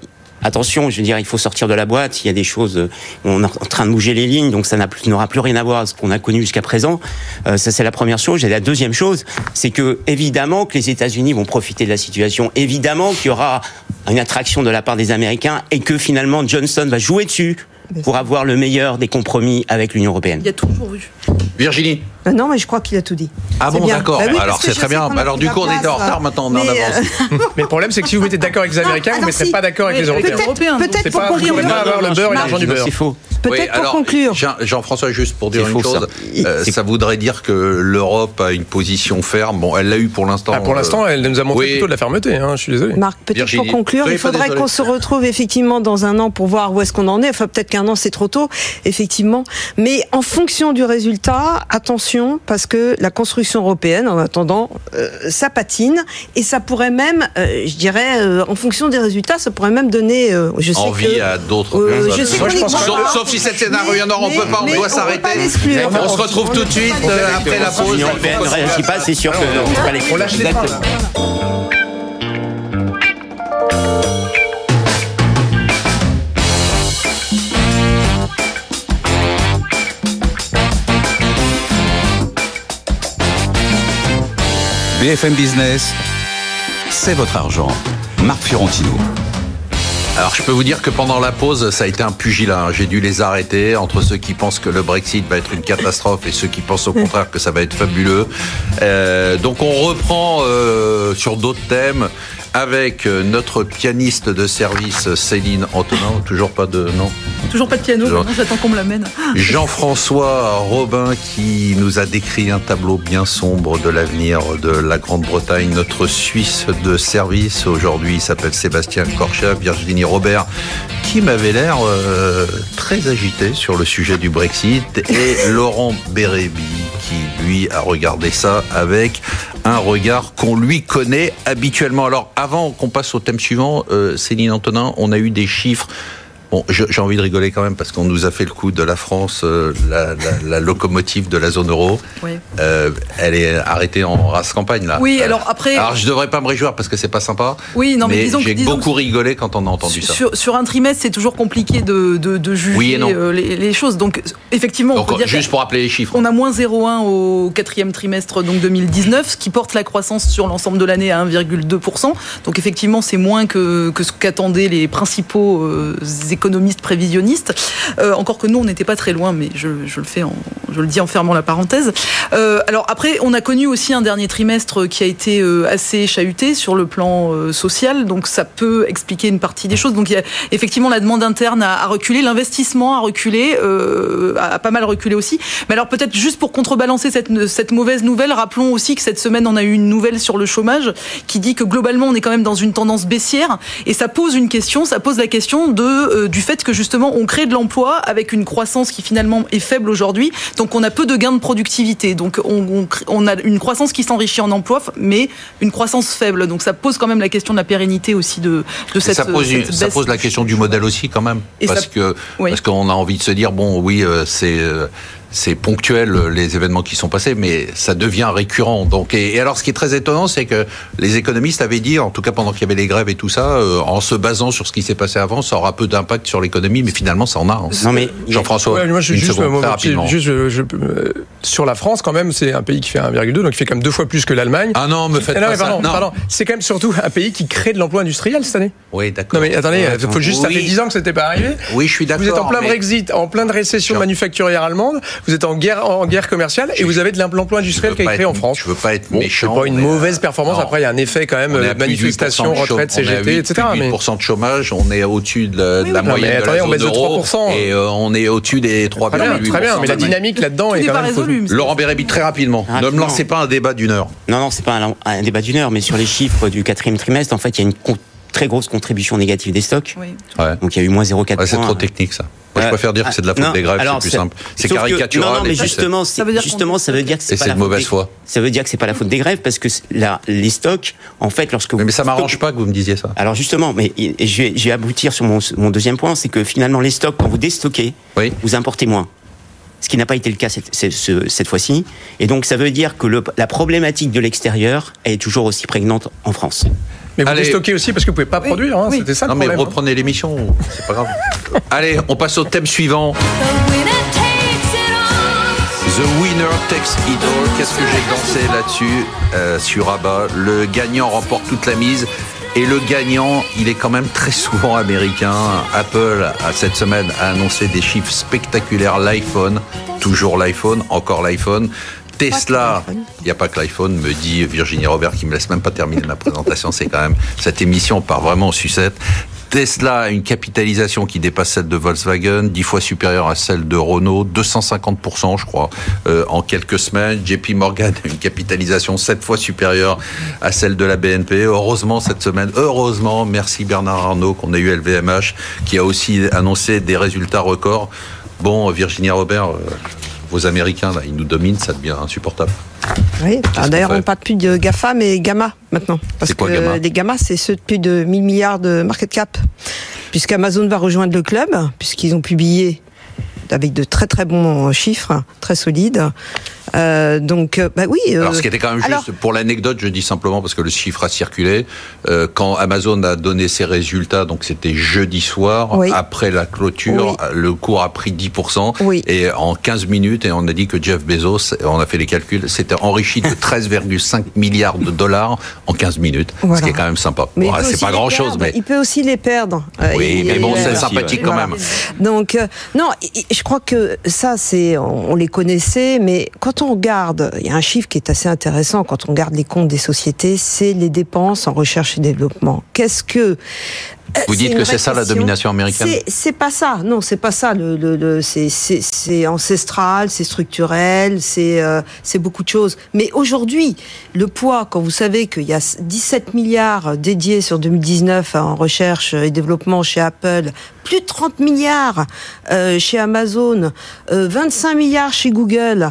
attention, je veux dire, il faut sortir de la boîte. Il y a des choses, euh, on est en train de bouger les lignes, donc ça n'a plus- n'aura plus rien à voir avec ce qu'on a connu jusqu'à présent. Euh, ça, c'est la première chose. Et la deuxième chose, c'est que, évidemment, que les États-Unis vont profiter de la situation. Évidemment qu'il y aura une attraction de la part des Américains et que finalement Johnson va jouer dessus pour avoir le meilleur des compromis avec l'Union européenne. Il y a toujours eu. Virginie. Euh, Non, mais je crois qu'il a tout dit. Ah bon, d'accord. Bah oui, Alors, c'est très bien. a Alors, du coup, on était en retard, maintenant, on est en mais, avance. euh, [laughs] Mais le problème, c'est que si vous mettez d'accord avec les Américains, vous ne mettrez si. pas d'accord avec les Européens. Peut-être pour vous ne conclure. pas avoir le beurre et l'argent du beurre. C'est faux. Peut-être pour conclure. Jean- Jean-François, juste pour dire une chose, euh, ça voudrait dire que l'Europe a une position ferme. Bon, elle l'a eu pour l'instant. Ah, pour euh, l'instant, elle nous a montré plutôt de la fermeté. Hein, je suis désolé. Marc, peut-être pour conclure, il faudrait qu'on se retrouve effectivement dans un an pour voir où est-ce qu'on en est. Enfin, peut-être qu'un an c'est trop tôt, effectivement. Mais en fonction du résultat, attention. Attention parce que la construction européenne, en attendant, euh, ça patine et ça pourrait même, euh, je dirais, euh, en fonction des résultats, ça pourrait même donner, euh, je sais Envie que, à d'autres. euh, personnes. je sais Moi, qu'on je pense Sauf, sauf si cette scénario, il y en aura, on peut pas, on doit s'arrêter. On se retrouve tout de suite après la pause. L'Union européenne ne réagit pas, c'est sûr que c'est pas les On lâche les BFM Business, c'est votre argent. Marc Fiorentino. Alors, je peux vous dire que pendant la pause, ça a été un pugilat. hein. J'ai dû les arrêter entre ceux qui pensent que le Brexit va être une catastrophe et ceux qui pensent au contraire que ça va être fabuleux. Euh, donc, on reprend euh, sur d'autres thèmes avec euh, notre pianiste de service Céline Antonin. Toujours pas de. Toujours pas de piano, j'attends qu'on me l'amène. [laughs] Jean-François Robin qui nous a décrit un tableau bien sombre de l'avenir de la Grande-Bretagne. Notre Suisse de service aujourd'hui s'appelle Sébastien Corchat, Virginie Robert qui m'avait l'air euh, très agité sur le sujet du Brexit et Laurent Bérébi qui lui a regardé ça avec un regard qu'on lui connaît habituellement. Alors avant qu'on passe au thème suivant, euh, Céline Antonin, on a eu des chiffres Bon, j'ai envie de rigoler quand même parce qu'on nous a fait le coup de la France, euh, la, la- la locomotive de la zone euro. Oui. Euh, elle est arrêtée en race campagne là. Oui, alors après- Alors je devrais pas me réjouir parce que c'est pas sympa. Oui, non, mais disons que- j'ai disons beaucoup que- rigolé quand on a entendu ça. Sur, sur un trimestre, c'est toujours compliqué de, de, de juger Oui euh, les, les choses. Donc, effectivement, on peut dire juste pour rappeler les chiffres. On a moins 0,1 au quatrième trimestre donc 2019, ce qui porte la croissance sur l'ensemble de l'année à 1,2%. Donc effectivement, c'est moins que, que ce qu'attendaient les principaux euh, économistes prévisionnistes. Euh, encore que nous, on n'était pas très loin, mais je, je le fais, en, je le dis en fermant la parenthèse. Euh, alors après, on a connu aussi un dernier trimestre qui a été euh, assez chahuté sur le plan euh, social, donc ça peut expliquer une partie des choses. Donc il y a effectivement la demande interne a, a reculé, l'investissement a reculé, euh, a, a pas mal reculé aussi. Mais alors peut-être juste pour contrebalancer cette, cette mauvaise nouvelle, rappelons aussi que cette semaine on a eu une nouvelle sur le chômage qui dit que globalement on est quand même dans une tendance baissière et ça pose une question, ça pose la question de euh, du fait que justement on crée de l'emploi avec une croissance qui finalement est faible aujourd'hui, donc on a peu de gains de productivité, donc on, on, crée- on a une croissance qui s'enrichit en emploi, mais une croissance faible, donc ça pose quand même la question de la pérennité aussi de, cette, ça pose, cette ça pose la question du modèle aussi quand même, Et parce ça- que oui. parce qu'on a envie de se dire bon oui euh, c'est euh, c'est ponctuel euh, les événements qui sont passés, mais ça devient récurrent. Donc et, et alors ce qui est très étonnant, c'est que les économistes avaient dit, en tout cas pendant qu'il y avait les grèves et tout ça, euh, en se basant sur ce qui s'est passé avant, ça aura peu d'impact sur l'économie, mais finalement ça en a. hein. Non mais Jean-François, Ouais, moi, je, une juste, seconde, moi, très mon petit- rapidement. juste, je- je- euh, sur la France, quand même, c'est un pays qui fait 1,2, donc il fait quand même deux fois plus que l'Allemagne. Ah non, me faites Eh non, pas ça. pardon, Non. pardon. C'est quand même surtout un pays qui crée de l'emploi industriel cette année. Oui, d'accord. Non mais attendez, il faut juste, ça Oui. fait 10 ans que c'était pas arrivé. Oui, je suis d'accord. Vous êtes en plein mais- Brexit, en plein de récession manufacturière allemande, vous êtes en guerre, en guerre commerciale et vous avez de l'emploi industriel qui est créé être- en France. Je veux pas être Bon, c'est méchant. pas une mauvaise performance. non. Après, il y a un effet quand même euh, à plus de 8% manifestation, retraite, on est à CGT, etc. Mais 8% de chômage, on est au-dessus de la, de la oui, non, moyenne mais de attendez, la on baisse de euro, 3%. et euh, on est au-dessus des 3,8%. très bien, très bien. Mais la dynamique là-dedans est n'est quand pas même. résolu. Laurent Bérébi, très rapidement. Ne me lancez pas un débat d'une heure. Non, non, c'est pas un, un débat d'une heure, mais sur les chiffres du quatrième trimestre, en fait, il y a une très grosse contribution négative des stocks. Oui. Ouais. Donc il y a eu moins 0,4 Ouais, c'est trop technique ça. Moi, je Euh, préfère dire que c'est de la faute non, des grèves, c'est plus simple. C'est que- caricatural. Non, mais justement, Ça veut dire justement, ça veut dire que c'est Et pas c'est la mauvaise des- foi. Ça veut dire que c'est pas la faute des grèves parce que la, les stocks, en fait, lorsque c'est- vous Mais ça m'arrange pas que vous me disiez ça. Alors justement, mais et je vais, je vais aboutir sur mon, mon deuxième point, c'est que finalement les stocks, quand vous déstockez, Oui. vous importez moins. Ce qui n'a pas été le cas cette, cette, ce- cette fois-ci. Et donc ça veut dire que le, la problématique de l'extérieur est toujours aussi prégnante en France. Mais vous Allez. déstockez aussi parce que vous pouvez pas Oui, produire. hein, oui. C'était ça Non le mais problème. hein. reprenez l'émission, c'est pas grave. [laughs] Allez, on passe au thème suivant. The winner takes it all. The winner takes it all. Qu'est-ce que j'ai dansé là-dessus euh, sur Abba? Le gagnant remporte toute la mise. Et le gagnant, il est quand même très souvent américain. Apple, à cette semaine, a annoncé des chiffres spectaculaires. L'iPhone, toujours l'iPhone, encore l'iPhone. Tesla, il n'y a pas que l'iPhone, me dit Virginie Robert, qui me laisse même pas terminer ma présentation. C'est quand même, cette émission part vraiment en sucette. Tesla a une capitalisation qui dépasse celle de Volkswagen, dix fois supérieure à celle de Renault, 250% je crois, euh, en quelques semaines. JP Morgan a une capitalisation sept fois supérieure à celle de la BNP. Heureusement cette semaine, heureusement, merci Bernard Arnault qu'on a eu LVMH qui a aussi annoncé des résultats records. Bon, Virginie Robert, euh, vos Américains, là, ils nous dominent, ça devient insupportable. Oui. Ah, D'ailleurs, fait on parle plus de GAFA, mais Gamma maintenant. Parce C'est quoi, que Gamma les Gamma, c'est ceux de plus de 1000 milliards de market cap. Puisqu'Amazon va rejoindre le club, puisqu'ils ont publié avec de très très bons chiffres, très solides. Euh, donc, euh, bah oui. euh, Alors, ce qui était quand même juste, alors- pour l'anecdote, je dis simplement parce que le chiffre a circulé, euh, quand Amazon a donné ses résultats, donc c'était jeudi soir, Oui. après la clôture, Oui. le cours a pris 10%, Oui. et en 15 minutes, et on a dit que Jeff Bezos, on a fait les calculs, s'était enrichi de [laughs] 13,5 milliards de dollars en 15 minutes, ce qui est quand même sympa. Bon, c'est pas les grand chose, perdre. mais... il peut aussi les perdre. Euh, Oui, mais bon, c'est euh, sympathique quand voilà. même. Donc, euh, non, je crois que ça, c'est, on on les connaissait, mais quand on regarde, il y a un chiffre qui est assez intéressant quand on regarde les comptes des sociétés, c'est les dépenses en recherche et développement. Qu'est-ce que euh, Vous dites que c'est ça la domination américaine C'est- pas ça. Non, c'est pas ça. Le, le, le- c'est- c'est c'est ancestral, c'est structurel, c'est euh, c'est beaucoup de choses. Mais aujourd'hui, le poids, quand vous savez qu'il y a 17 milliards dédiés sur 2019 en recherche et développement chez Apple, plus de 30 milliards euh, chez Amazon, euh, 25 milliards chez Google.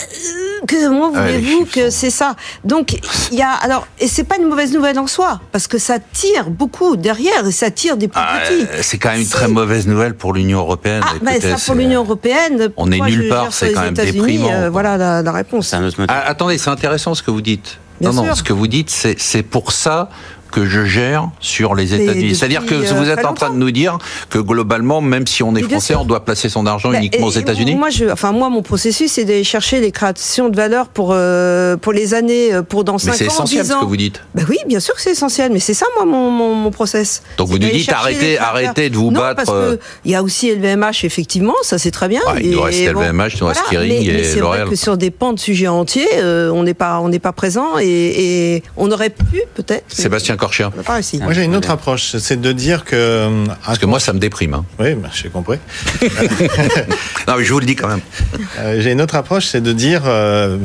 Euh, Que moi Ah, voulez-vous chiffres que sont- c'est ça? Donc il y a alors et c'est pas une mauvaise nouvelle en soi parce que ça tire beaucoup derrière et ça tire des plus Ah, petits. euh, c'est quand même une très mauvaise nouvelle pour l'Union européenne. Ah, bah, Écoutez, ça pour l'Union européenne. on est nulle part, c'est quand même déprimant, euh, voilà la, la réponse. Un autre. Ah, attendez, c'est intéressant ce que vous dites. Bien non, non, ce que vous dites, c'est c'est pour ça que je gère sur les États-Unis. C'est-à-dire que euh, vous êtes en train de nous dire que globalement, même si on est français, on doit placer son argent Bah, uniquement aux États-Unis Moi, je, enfin moi, mon processus, c'est d'aller chercher les créations de valeur pour euh, pour les années, euh, pour dans Mais 5 ans, c'est essentiel 10 ce ans. que vous dites. Bah oui, bien sûr que c'est essentiel, mais c'est ça moi mon, mon, mon process. Donc vous nous dites arrêtez- arrêtez de vous non, battre, parce il y a aussi LVMH effectivement, ça c'est très bien. Ah, il nous Et reste LVMH, il nous reste Kering mais, et c'est vrai que sur des pans de sujets entiers, euh, on n'est pas on n'est pas présent et, et on aurait pu peut-être. Sébastien Corchia. On n'a pas réussi. Moi, j'ai une autre approche, c'est de dire que. euh, Parce que moi, ça me déprime. hein. Oui, bah, j'ai compris. [laughs] Non, mais je vous le dis quand même. Euh, J'ai une autre approche, c'est de dire euh,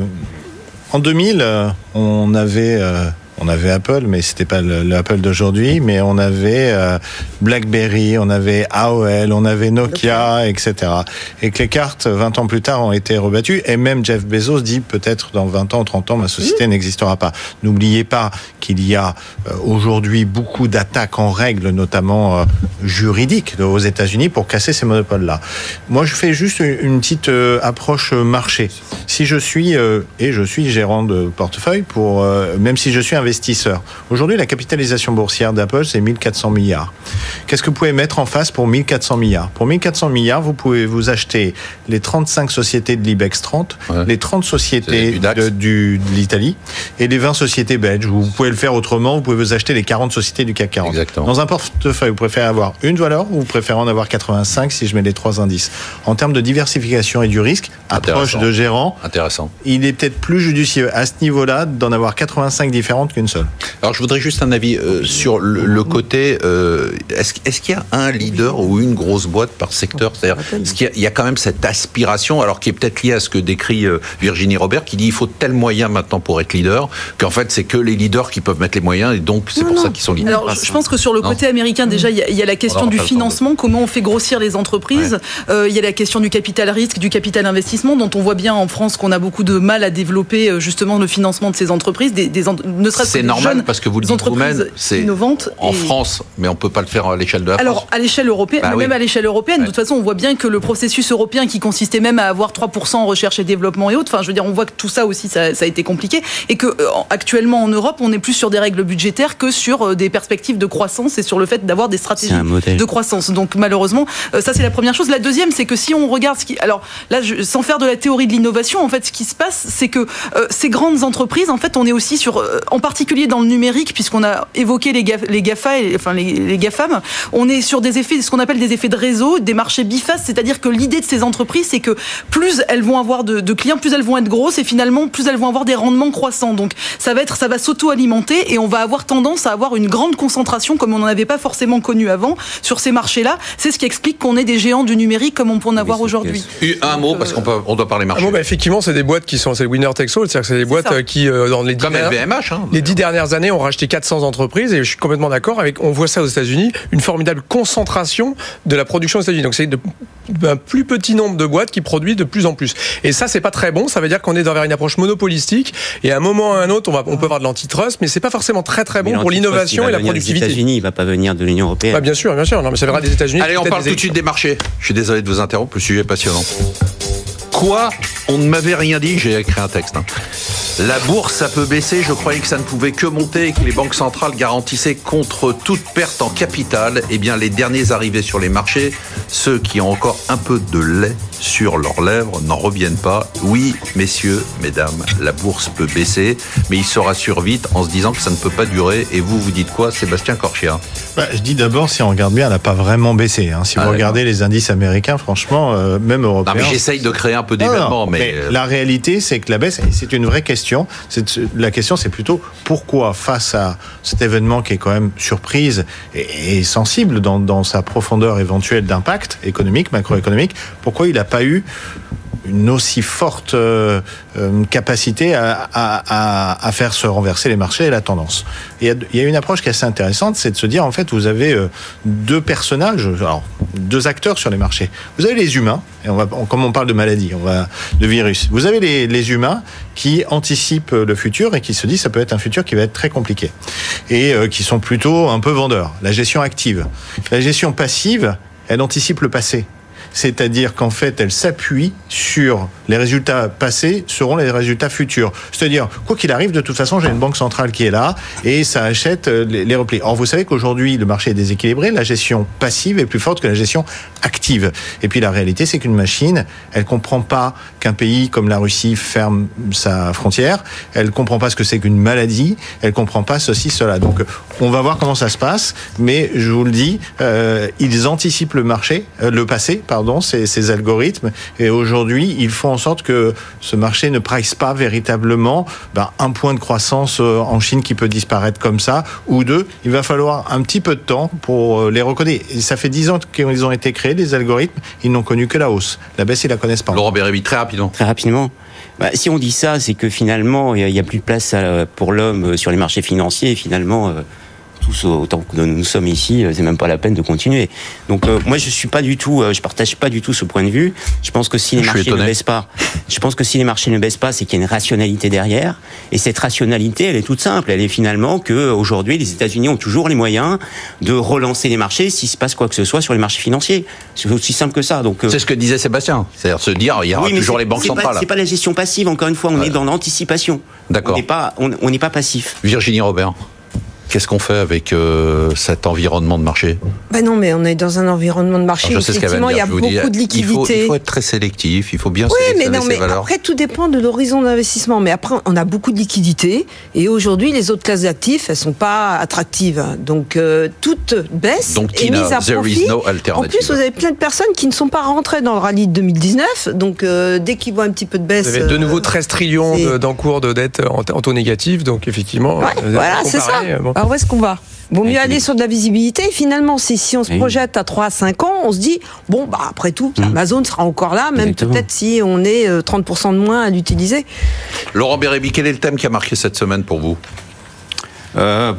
en 2000, euh, on avait euh, on avait Apple, mais c'était pas le, le Apple d'aujourd'hui, mais on avait euh, BlackBerry, on avait AOL, on avait Nokia, etc. Et que les cartes 20 ans plus tard ont été rebattues. Et même Jeff Bezos dit peut-être dans 20 ans ou 30 ans ma société n'existera pas. N'oubliez pas qu'il y a euh, aujourd'hui beaucoup d'attaques en règle, notamment euh, juridiques, aux États-Unis pour casser ces monopoles-là. Moi, je fais juste une petite approche marché. Si je suis et je suis gérant de portefeuille pour même si je suis Aujourd'hui, la capitalisation boursière d'Apple c'est 1400 milliards. Qu'est-ce que vous pouvez mettre en face pour 1400 milliards? Pour 1400 milliards, vous pouvez vous acheter les 35 sociétés de l'IBEX 30, Ouais. les 30 C'est sociétés du de, du- de l'Italie et les 20 sociétés belges. Vous pouvez le faire autrement, vous pouvez vous acheter les 40 sociétés du CAC 40. Exactement. Dans un portefeuille, vous préférez avoir une valeur ou vous préférez en avoir 85 si je mets les trois indices? En termes de diversification et du risque, approche de gérant, Intéressant. il est peut-être plus judicieux à ce niveau-là d'en avoir 85 différentes qu'une seule. Alors je voudrais juste un avis euh, sur le, le côté. euh, est-ce est-ce qu'il y a un leader ou une grosse boîte par secteur? C'est-à-dire, est-ce qu'il y, y a quand même cette aspiration, alors qui est peut-être liée à ce que décrit euh, Virginie Robert, qui dit il faut tel moyen maintenant pour être leader, qu'en fait c'est que les leaders qui peuvent mettre les moyens et donc c'est Non, pour non. ça qu'ils sont leaders. Alors, je pense que sur le Non. côté américain, déjà, il y, a- il y a la question du financement, comment on fait grossir les entreprises. Euh, il y a la question du capital risque, du capital investissement, dont on voit bien en France qu'on a beaucoup de mal à développer euh, justement le financement de ces entreprises, des, des ne serait-ce C'est normal parce que vous le dites vous-même, c'est innovantes. en et- France, mais on peut pas le faire à l'échelle de la Alors, France. à l'échelle européenne, Bah oui. même à l'échelle européenne, Ouais. de toute façon, on voit bien que le processus européen qui consistait même à avoir 3% en recherche et développement et autres, enfin, je veux dire, on voit que tout ça aussi, ça, ça a été compliqué. Et que, euh, en- actuellement, en Europe, on est plus sur des règles budgétaires que sur euh, des perspectives de croissance et sur le fait d'avoir des stratégies de croissance. Donc, malheureusement, euh, ça, c'est la première chose. La deuxième, c'est que si on regarde ce qui, alors, là, je- sans faire de la théorie de l'innovation, en fait, ce qui se passe, c'est que euh, ces grandes entreprises, en fait, on est aussi sur, euh, en particulier dans le numérique, puisqu'on a évoqué les, GAF, les GAFA, et, enfin les, les GAFAM, on est sur des effets, ce qu'on appelle des effets de réseau, des marchés bifaces, c'est-à-dire que l'idée de ces entreprises, c'est que plus elles vont avoir de, de clients, plus elles vont être grosses, et finalement, plus elles vont avoir des rendements croissants. Donc, ça va être, ça va s'auto-alimenter, et on va avoir tendance à avoir une grande concentration, comme on n'en avait pas forcément connu avant, sur ces marchés-là. C'est ce qui explique qu'on est des géants du numérique comme on peut en avoir aujourd'hui. Un mot, parce qu'on peut, on doit parler Ah marché. bon, bah, effectivement, c'est des boîtes qui sont, c'est le winner takes all, c'est-à-dire que c'est des boîtes ça. euh, qui, euh, dans les Comme LVMH, hein. les dix dernières années ont racheté 400 entreprises et je suis complètement d'accord avec. On voit ça aux États-Unis, une formidable concentration de la production aux États-Unis. Donc c'est un plus petit nombre de boîtes qui produisent de plus en plus. Et ça, c'est pas très bon. Ça veut dire qu'on est dans vers une approche monopolistique. Et à un moment ou à un autre, on, va, on peut avoir de l'antitrust, mais c'est pas forcément très très bon pour l'innovation et la venir des productivité. États-Unis, il va pas venir de l'Union européenne. Ah, bien sûr, bien sûr. Non, mais ça viendra des États-Unis. Allez, on parle des tout de suite des marchés. Je suis désolé de vous interrompre, le sujet est passionnant. Quoi On ne m'avait rien dit, j'ai écrit un texte. hein. La bourse, ça peut baisser, je croyais que ça ne pouvait que monter et que les banques centrales garantissaient contre toute perte en capital. Eh les derniers arrivés sur les marchés, ceux qui ont encore un peu de lait sur leurs lèvres, n'en reviennent pas. Oui, messieurs, mesdames, la bourse peut baisser, mais ils se rassurent vite en se disant que ça ne peut pas durer. Et vous, vous dites quoi, Sébastien Corchia? Bah, je dis d'abord, si on regarde bien, elle n'a pas vraiment baissé. hein. Si Ah, vous d'accord. regardez les indices américains, franchement, euh, même Non, européens. mais j'essaye de créer un peu Non, d'événements, non, mais... euh, la réalité, c'est que la baisse, c'est une vraie question. La question, c'est plutôt pourquoi, face à cet événement qui est quand même surprise et, et sensible dans, dans sa profondeur éventuelle d'impact économique, macroéconomique, pourquoi il n'a pas eu une aussi forte euh, euh, capacité à, à, faire se renverser les marchés et la tendance. Il y a- une approche qui est assez intéressante, c'est de se dire en fait vous avez euh, deux personnages, deux acteurs sur les marchés. Vous avez les humains, et on va, comme on parle de maladie, on va de virus. Vous avez les, les humains qui anticipent le futur et qui se disent ça peut être un futur qui va être très compliqué et qui sont plutôt un peu vendeurs. La gestion active, la gestion passive, elle anticipe le passé. C'est-à-dire qu'en fait, elle s'appuie sur les résultats passés seront les résultats futurs. C'est-à-dire, quoi qu'il arrive, de toute façon, j'ai une banque centrale qui est là et ça achète euh, les, replis. Or, vous savez qu'aujourd'hui, le marché est déséquilibré. La gestion passive est plus forte que la gestion active. Et puis, la réalité, c'est qu'une machine, elle comprend pas qu'un pays comme la Russie ferme sa frontière. Elle comprend pas ce que c'est qu'une maladie. Elle comprend pas ceci, cela. Donc, on va voir comment ça se passe. Mais je vous le dis, euh, ils anticipent le marché, euh, le passé, pardon, ces, ces algorithmes. Et aujourd'hui, ils font en sorte que ce marché ne price pas véritablement ben, un point de croissance euh, en Chine qui peut disparaître comme ça, ou deux. Il va falloir un petit peu de temps pour euh, les reconnaître. Et ça fait dix ans qu'ils ont été créés, les algorithmes. Ils n'ont connu que la hausse. La baisse, ils la connaissent pas. Laurent Bérébi, très rapidement. Très rapidement. Bah, si on dit ça, c'est que finalement, il n'y a, plus de place à- pour l'homme euh, sur les marchés financiers. Et finalement, euh, tous autant que nous sommes ici, euh, c'est même pas la peine de continuer. Donc euh, moi, je suis pas du tout, euh, je partage pas du tout ce point de vue. Je pense que si les Je marchés ne baissent pas, je pense que si les marchés ne baissent pas, c'est qu'il y a une rationalité derrière. Et cette rationalité, elle est toute simple. Elle est finalement que aujourd'hui, les États-Unis ont toujours les moyens de relancer les marchés s'il se passe quoi que ce soit sur les marchés financiers. C'est aussi simple que ça. Donc euh, C'est ce que disait Sébastien. C'est-à-dire se dire, il y aura oui, toujours les banques centrales. C'est pas la gestion passive, encore une fois, on est dans l'anticipation. D'accord. On n'est pas, on, on n'est pas passif. Virginie Robert, qu'est-ce qu'on fait avec euh, cet environnement de marché? Ben non, mais on est dans un environnement de marché. Alors, je sais Effectivement, me il y a beaucoup dis, de il faut- liquidités. Il faut, être très sélectif, il faut bien Oui, mais non, ses mais valeurs. après, tout dépend de l'horizon d'investissement. Mais après, on a beaucoup de liquidités. Et aujourd'hui, les autres classes d'actifs, elles sont pas attractives. Donc, euh, toute baisse Donc, est Tina, mise à there profit. is no En alternative. plus, vous avez plein de personnes qui ne sont pas rentrées dans le rallye de 2019. Donc, euh, dès qu'ils voient un petit peu de baisse. Vous avez de nouveau 13 trillions d'encours de dette en, taux négatif, donc effectivement. Ouais, voilà, c'est ça. comparé, bon. Alors où est-ce qu'on va Vaut mieux aller les- sur de la visibilité. Et finalement, si, si on se Oui. projette à 3 à 5 ans, on se dit, bon, bah, après tout, Amazon sera encore là, même peut-être si on est euh, 30% de moins à l'utiliser. Laurent Bérébi, quel est le thème qui a marqué cette semaine pour vous? Euh,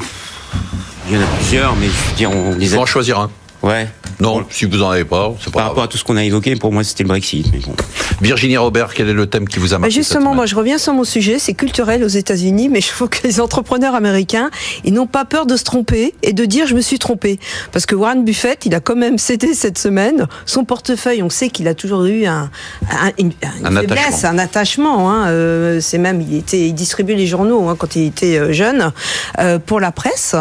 il y en a plusieurs, mais je veux dire, on les a... en choisir un. Ouais. Non, si vous en avez pas, c'est Par pas rapport grave. à tout ce qu'on a évoqué, pour moi, c'était le Brexit. Mais bon. Virginie Robert, quel est le thème qui vous a Bah, marqué cette justement, moi, je reviens sur mon sujet. C'est culturel aux États-Unis, mais je trouve que les entrepreneurs américains, ils n'ont pas peur de se tromper et de dire je me suis trompé. Parce que Warren Buffett, il a quand même cédé cette semaine son portefeuille. On sait qu'il a toujours eu un, un- une, une Un faiblesse, attachement. un attachement. Hein. Euh, c'est même, il était, il distribuait les journaux hein, quand il était euh, jeune euh, pour la presse,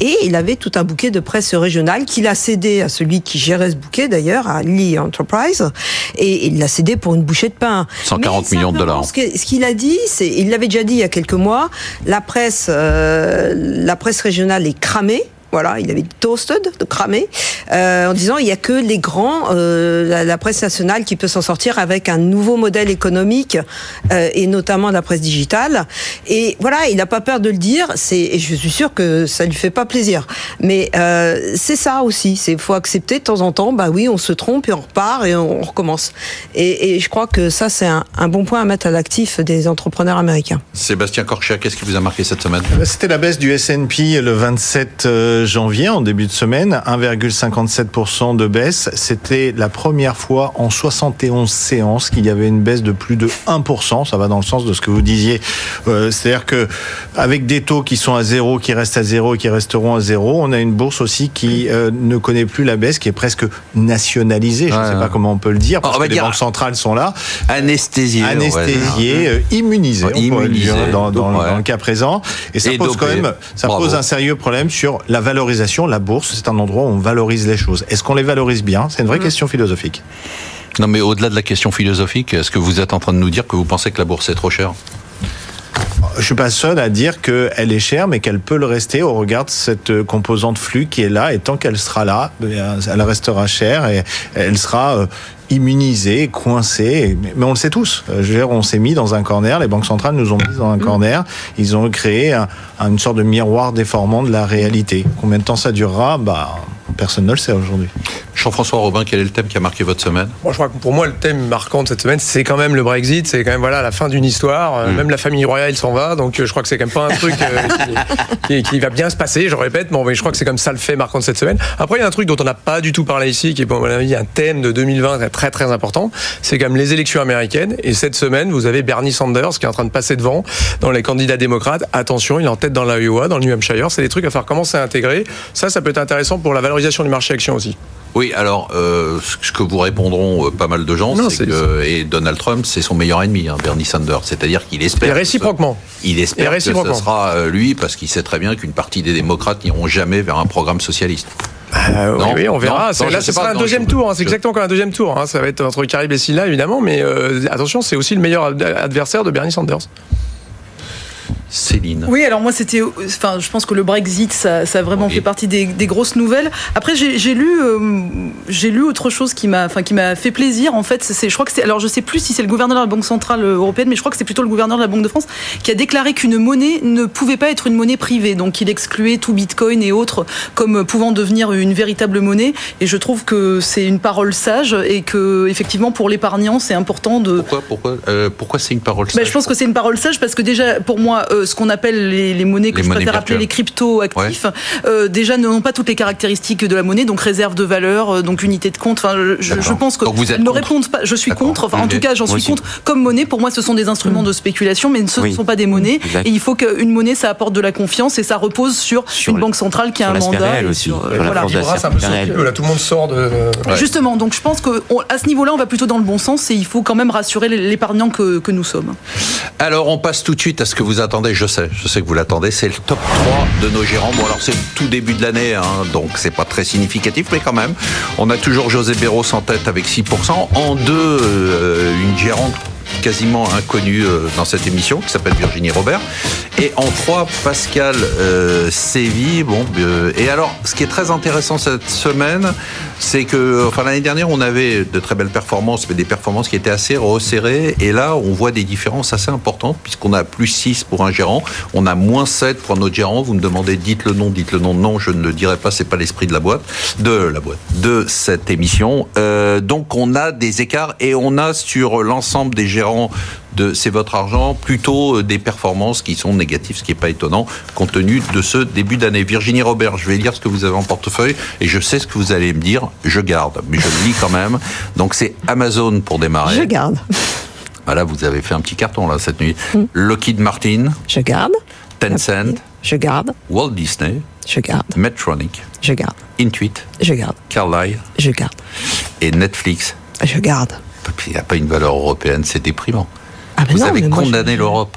et il avait tout un bouquet de presse régionale qu'il a cédé à celui qui gérait ce bouquet d'ailleurs, à Lee Enterprise, et il l'a cédé pour une bouchée de pain. 140 Mais millions de dollars. Ce qu'il a dit, c'est, il l'avait déjà dit il y a quelques mois, la presse, euh, la presse régionale est cramée. Voilà, il avait toasted, cramé, euh, en disant il y a que les grands, euh, la, la presse nationale qui peut s'en sortir avec un nouveau modèle économique euh, et notamment la presse digitale. Et voilà, il n'a pas peur de le dire. C'est, et je suis sûre que ça lui fait pas plaisir. Mais euh, c'est ça aussi. C'est faut accepter de temps en temps. Bah oui, on se trompe et on repart et on, on recommence. Et, et je crois que ça c'est un, un bon point à mettre à l'actif des entrepreneurs américains. Sébastien Corchia, qu'est-ce qui vous a marqué cette semaine? C'était la baisse du S&P le 27 euh, janvier, en début de semaine, 1,57% de baisse. C'était la première fois en 71 séances qu'il y avait une baisse de plus de 1%. Ça va dans le sens de ce que vous disiez. Euh, C'est-à-dire que avec des taux qui sont à zéro, qui restent à zéro et qui resteront à zéro, on a une bourse aussi qui euh, ne connaît plus la baisse, qui est presque nationalisée. Je ne Ouais, sais ouais. pas comment on peut le dire, parce On va que les banques centrales sont là. Anesthésié. anesthésié, euh, immunisé, Ouais, on pourrait le dire, immunisé, dans, dans- ouais. dans le cas présent. Et ça Et pose quand même, ça Bravo. pose un sérieux problème sur la valorisation. La bourse, c'est un endroit où on valorise les choses. Est-ce qu'on les valorise bien? C'est une vraie question philosophique. Non, mais au-delà de la question philosophique, est-ce que vous êtes en train de nous dire que vous pensez que la bourse est trop chère? Je suis pas seul à dire qu'elle est chère, mais qu'elle peut le rester au regard de cette euh, composante flux qui est là. Et tant qu'elle sera là, eh elle restera chère et elle sera immunisée, coincée. Mais- Mais on le sait tous. Euh, Je veux dire, on s'est mis dans un corner. Les banques centrales nous ont mis dans un corner. Ils ont créé un- un- une sorte de miroir déformant de la réalité. Combien de temps ça durera? Bah, personne ne le sait aujourd'hui. Jean-François Robin, quel est le thème qui a marqué votre semaine? Moi, je crois que pour moi, le thème marquant de cette semaine, c'est quand même le Brexit. C'est quand même voilà la fin d'une histoire. Euh, Même la famille royale s'en va. Donc, euh, je crois que c'est quand même pas un truc euh, [laughs] qui, qui- qui va bien se passer. Je répète, mais mais je crois que c'est comme ça le fait marquant de cette semaine. Après, il y a un truc dont on n'a pas du tout parlé ici, qui est, pour mon avis, un thème de 2020 très très important. C'est quand même les élections américaines. Et cette semaine, vous avez Bernie Sanders qui est en train de passer devant dans les candidats démocrates. Attention, il est en tête dans l'Iowa, dans le New Hampshire. C'est des trucs à faire commencer à intégrer. Ça, ça peut être intéressant pour la valorisation du marché action aussi. Oui, alors, euh, ce que vous répondront euh, pas mal de gens, c'est que et Donald Trump, c'est son meilleur ennemi, hein, Bernie Sanders. C'est-à-dire qu'il espère. Et ce- réciproquement. Il Et espère que ce réciproquement. sera euh, lui, parce qu'il sait très bien qu'une partie des démocrates n'iront jamais vers un programme socialiste. Euh, Non, oui, oui, on verra. non, là, ce sera un deuxième tour. hein. C'est je- exactement comme un deuxième tour. hein. Ça va être entre Carib et Silla, évidemment. Mais euh, attention, c'est aussi le meilleur ad- adversaire de Bernie Sanders. Céline. Oui, alors moi c'était, enfin, je pense que le Brexit, ça, ça a vraiment Oui. fait partie des, des grosses nouvelles. Après, j'ai j'ai lu, euh, j'ai lu autre chose qui m'a, enfin, qui m'a fait plaisir. En fait, c'est, je crois que c'est, alors je sais plus si c'est le gouverneur de la Banque centrale européenne, mais je crois que c'est plutôt le gouverneur de la Banque de France qui a déclaré qu'une monnaie ne pouvait pas être une monnaie privée. Donc, il excluait tout Bitcoin et autres comme pouvant devenir une véritable monnaie. Et je trouve que c'est une parole sage et que effectivement pour l'épargnant, c'est important de Pourquoi, pourquoi, euh, pourquoi c'est une parole bah, sage je pense que c'est une parole sage parce que déjà, pour moi, euh, ce qu'on appelle les, les monnaies que Les je monnaies préfère appeler les crypto-actifs, euh, déjà n'ont pas toutes les caractéristiques de la monnaie, donc réserve de valeur, euh, donc unité de compte. Enfin, je, pense que vous ne répondent pas. Je suis contre. Enfin, en tout cas, j'en suis aussi. contre. Comme monnaie, pour moi, ce sont des instruments de spéculation, mais ce ne Oui. sont pas des monnaies. Exact. Et il faut qu'une monnaie, ça apporte de la confiance et ça repose sur, Sur une le- banque centrale qui a un mandat. aussi, sur, euh, sur la voilà. là, tout le monde sort de. Ouais. Justement, donc je pense qu'à ce niveau-là, on va plutôt dans le bon sens et il faut quand même rassurer l'épargnant que, que nous sommes. Alors, on passe tout de suite à ce que vous attendez. Je sais, je sais que vous l'attendez. C'est le top 3 de nos gérants. Bon, alors c'est le tout début de l'année, hein, donc c'est pas très significatif, mais quand même. On a toujours José Béros en tête avec 6%. En deux, euh, une gérante quasiment inconnue euh, dans cette émission qui s'appelle Virginie Robert. Et en trois, Pascal euh. Bon, euh, et alors, ce qui est très intéressant cette semaine, c'est que, enfin, l'année dernière, on avait de très belles performances, mais des performances qui étaient assez resserrées. Et là, on voit des différences assez importantes, puisqu'on a plus 6 pour un gérant, on a moins 7 pour un autre gérant. Vous me demandez, dites le nom, dites le nom. Non, je ne le dirai pas, c'est pas l'esprit de la boîte, de la boîte, de cette émission. Euh, donc, on a des écarts et on a sur l'ensemble des gérants de C'est votre argent plutôt euh, des performances qui sont négatives, ce qui n'est pas étonnant compte tenu de ce début d'année. Virginie Robert, je vais lire ce que vous avez en portefeuille et je sais ce que vous allez me dire. Je garde, mais je le lis quand même. Donc c'est Amazon pour démarrer. Je garde. Voilà, vous avez fait un petit carton là cette nuit. Mm. Lockheed Martin, Je garde. Tencent, Je garde. Walt Disney, Je garde. Medtronic, Je garde. Intuit, Je garde. Carlyle Je garde. et Netflix. Je garde. Il n'y a pas une valeur européenne, c'est déprimant. Ah, Vous non, avez condamné je- l'Europe.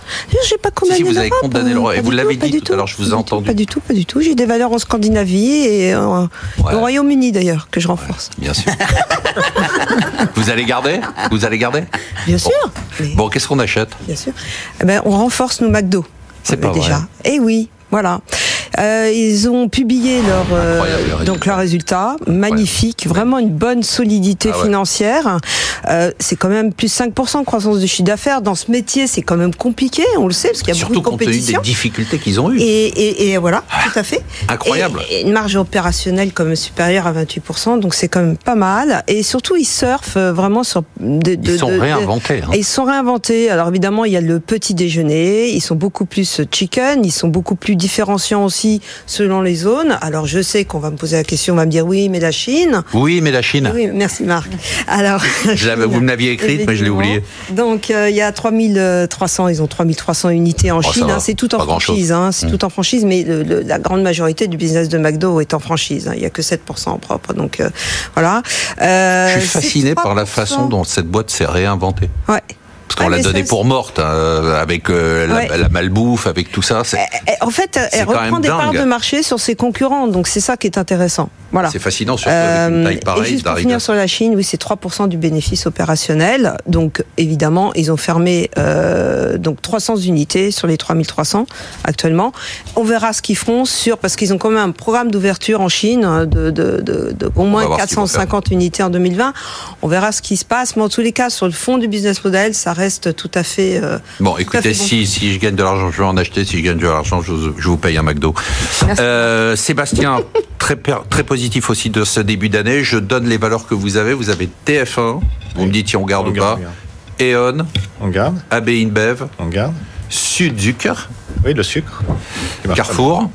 J'ai pas condamné Si, vous avez l'Europe, condamné l'Europe. pas Et vous l'avez tout, dit tout à l'heure, je vous ai tout, entendu. Pas du tout, pas du tout. J'ai des valeurs en Scandinavie et euh, Ouais. au Royaume-Uni d'ailleurs que je renforce. Bien sûr. [laughs] vous allez garder? Vous allez garder? Bien sûr. mais- Bon, qu'est-ce qu'on achète? Bien sûr. Eh ben, on renforce nos McDo. C'est Euh, pas déjà. vrai. Eh oui, voilà. Euh, ils ont publié leur euh, Incroyable, le résultat. donc leurs résultats, magnifique, vraiment une bonne solidité Ah ouais. financière. Euh, c'est quand même plus 5% de croissance de chiffre d'affaires dans ce métier, c'est quand même compliqué, on le sait parce qu'il y a Surtout beaucoup de compte tenu des compétition. difficultés qu'ils ont eues. Et, et, et voilà, tout à fait. Incroyable. Et, une marge opérationnelle même supérieure à 28%, donc c'est quand même pas mal. Et surtout, ils surfent euh, vraiment sur... De, de- Ils sont de- réinventés. hein. ils sont réinventés. Alors évidemment, il y a le petit déjeuner. Ils sont beaucoup plus chicken. Ils sont beaucoup plus différenciants aussi selon les zones. Alors je sais qu'on va me poser la question, on va me dire oui, mais la Chine. Oui, mais la Chine. Oui, merci Marc. Alors, Je vous me l'aviez écrite, mais je l'ai Effectivement. oublié. Donc euh, il y a 3300, ils ont 3300 unités en Oh, Chine. hein. c'est tout en franchise. Hein. C'est Mm. tout en franchise, mais le- le- la grande majorité du business de McDo est en franchise. hein. Il y a que 7% en propre. Donc euh, voilà. Euh, Je suis fasciné par la 3%. façon dont cette boîte s'est réinventée. Ouais. Parce qu'on Ah, l'a donnée pour morte, hein, avec euh, la, Ouais. la malbouffe, avec tout ça. C'est Eh, En fait, elle reprend des parts de marché sur ses concurrents, donc c'est ça qui est intéressant. Voilà. c'est fascinant, surtout avec une Euh, taille et pareille juste pour finir sur la Chine, oui, c'est 3% du bénéfice opérationnel. Donc, évidemment, ils ont fermé euh, donc 300 unités sur les 3300 actuellement. On verra ce qu'ils feront sur parce qu'ils ont quand même un programme d'ouverture en Chine hein, de, de, de, de au moins voir ce qu'ils vont 450 unités en 2020. On verra ce qui se passe, mais en tous les cas, sur le fond du business model, ça reste tout à fait. euh, Bon, écoutez, fait bon. si, si je gagne de l'argent, je vais en acheter. Si je gagne de l'argent, je, vous- je vous paye un McDo. Euh, Sébastien, très, très positif aussi de ce début d'année. Je donne les valeurs que vous avez. Vous avez TF1. Vous me dites si on garde On ou garde, pas. on garde. E.ON, On garde, AB InBev, on garde. Sudzucker, Oui, le sucre. Carrefour.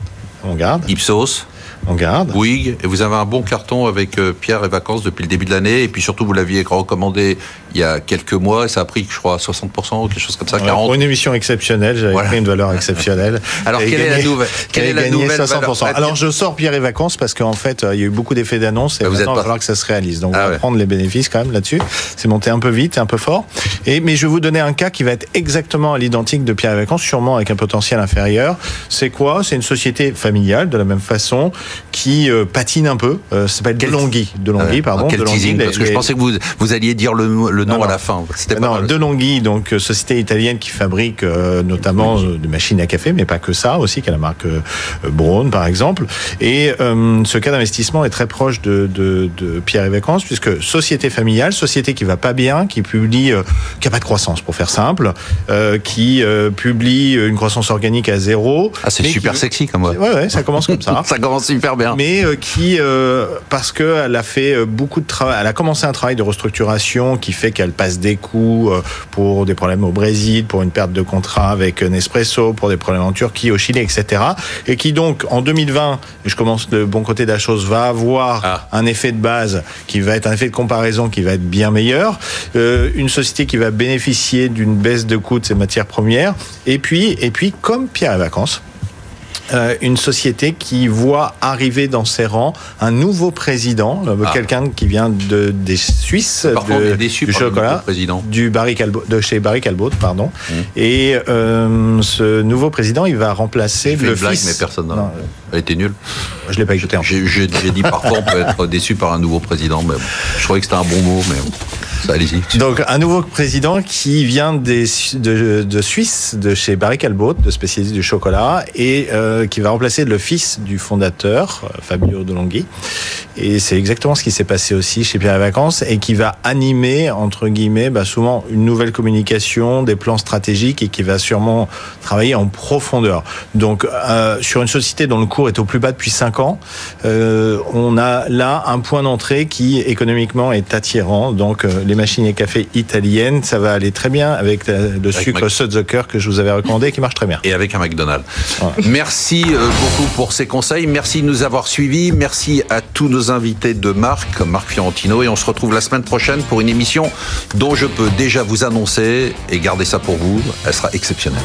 On garde, Ipsos, on garde. Bouygues. Et vous avez un bon carton avec euh, Pierre et Vacances depuis le début de l'année. Et puis surtout, vous l'aviez recommandé il y a quelques mois. Et ça a pris, je crois, 60% ou quelque chose comme ça, Ouais, 40%. Pour une émission exceptionnelle, j'avais Voilà. pris une valeur exceptionnelle. [laughs] Alors, quelle est la nouvelle- quelle est la nouvelle 500%. valeur Alors, je sors Pierre et Vacances parce qu'en fait, euh, il y a eu beaucoup d'effets d'annonce et Ah, vous maintenant, il va falloir que ça se réalise. Donc, Ah on va ouais. prendre les bénéfices quand même là-dessus. C'est monté un peu vite, un peu fort. Et, mais je vais vous donner un cas qui va être exactement à l'identique de Pierre et Vacances, sûrement avec un potentiel inférieur. C'est quoi? C'est une société familiale, de la même façon, qui euh, patine un peu. Euh, ça s'appelle Delonghi. Delonghi, Ouais. pardon. Quel Delonghi, teasing, les- parce que je pensais que vous, vous alliez dire le, le nom Non, à la fin. C'était pas non, mal. Delonghi, donc euh, société italienne qui fabrique euh, notamment euh, des machines à café, mais pas que ça aussi, qui a la marque euh, Braun par exemple. Et euh, ce cas d'investissement est très proche de, de, de Pierre et Vacances, puisque société familiale, société qui va pas bien, qui publie, euh, qui a pas de croissance pour faire simple, euh, qui euh, publie une croissance organique à zéro. Ah, c'est super qui- sexy comme moi. Ouais, ouais, ça commence comme ça [laughs] Ça commence super bien. mais euh, qui, euh, parce qu'elle a fait beaucoup de travail, elle a commencé un travail de restructuration qui fait qu'elle passe des coups euh, pour des problèmes au Brésil, pour une perte de contrat avec Nespresso, pour des problèmes en Turquie, au Chili, etc. Et qui donc, en 2020, et je commence le bon côté de la chose, va avoir Ah. un effet de base qui va être un effet de comparaison qui va être bien meilleur, euh, une société qui va bénéficier d'une baisse de coûts de ses matières premières, et puis, et puis comme Pierre et Vacances, euh, une société qui voit arriver dans ses rangs un nouveau président, euh, Ah. quelqu'un qui vient de, des Suisses, de, déçu du par le nouveau chocolat, président. du Barry Calbo- de chez Barry Callebaut, pardon. Mmh. Et euh, ce nouveau président, il va remplacer le blague, fils. mais personne n'a. Non, Elle était nulle. je l'ai pas écouté. J'ai dit parfois on peut être déçu par un nouveau président, mais bon, je trouvais que c'était un bon mot, mais bon, allez-y. Donc un nouveau président qui vient de, de Suisse, de chez Barry Callebaut, de spécialiste du chocolat, et euh, qui va remplacer le fils du fondateur, euh, Fabio Delonghi. Et c'est exactement ce qui s'est passé aussi chez Pierre et Vacances, et qui va animer, entre guillemets, bah, souvent une nouvelle communication, des plans stratégiques, et qui va sûrement travailler en profondeur. Donc euh, sur une société dont le cours est au plus bas depuis 5 ans, on a là un point d'entrée qui économiquement est attirant. Donc les machines à café italiennes, ça va aller très bien avec euh, le sucre Mac- Sudzucker que je vous avais recommandé qui marche très bien. Et avec un McDonald's. Voilà. Merci euh, beaucoup pour ces conseils. Merci de nous avoir suivis. Merci à tous nos invités de marque, comme Marc Fiorentino. Et on se retrouve la semaine prochaine pour une émission dont je peux déjà vous annoncer, et garder ça pour vous, elle sera exceptionnelle.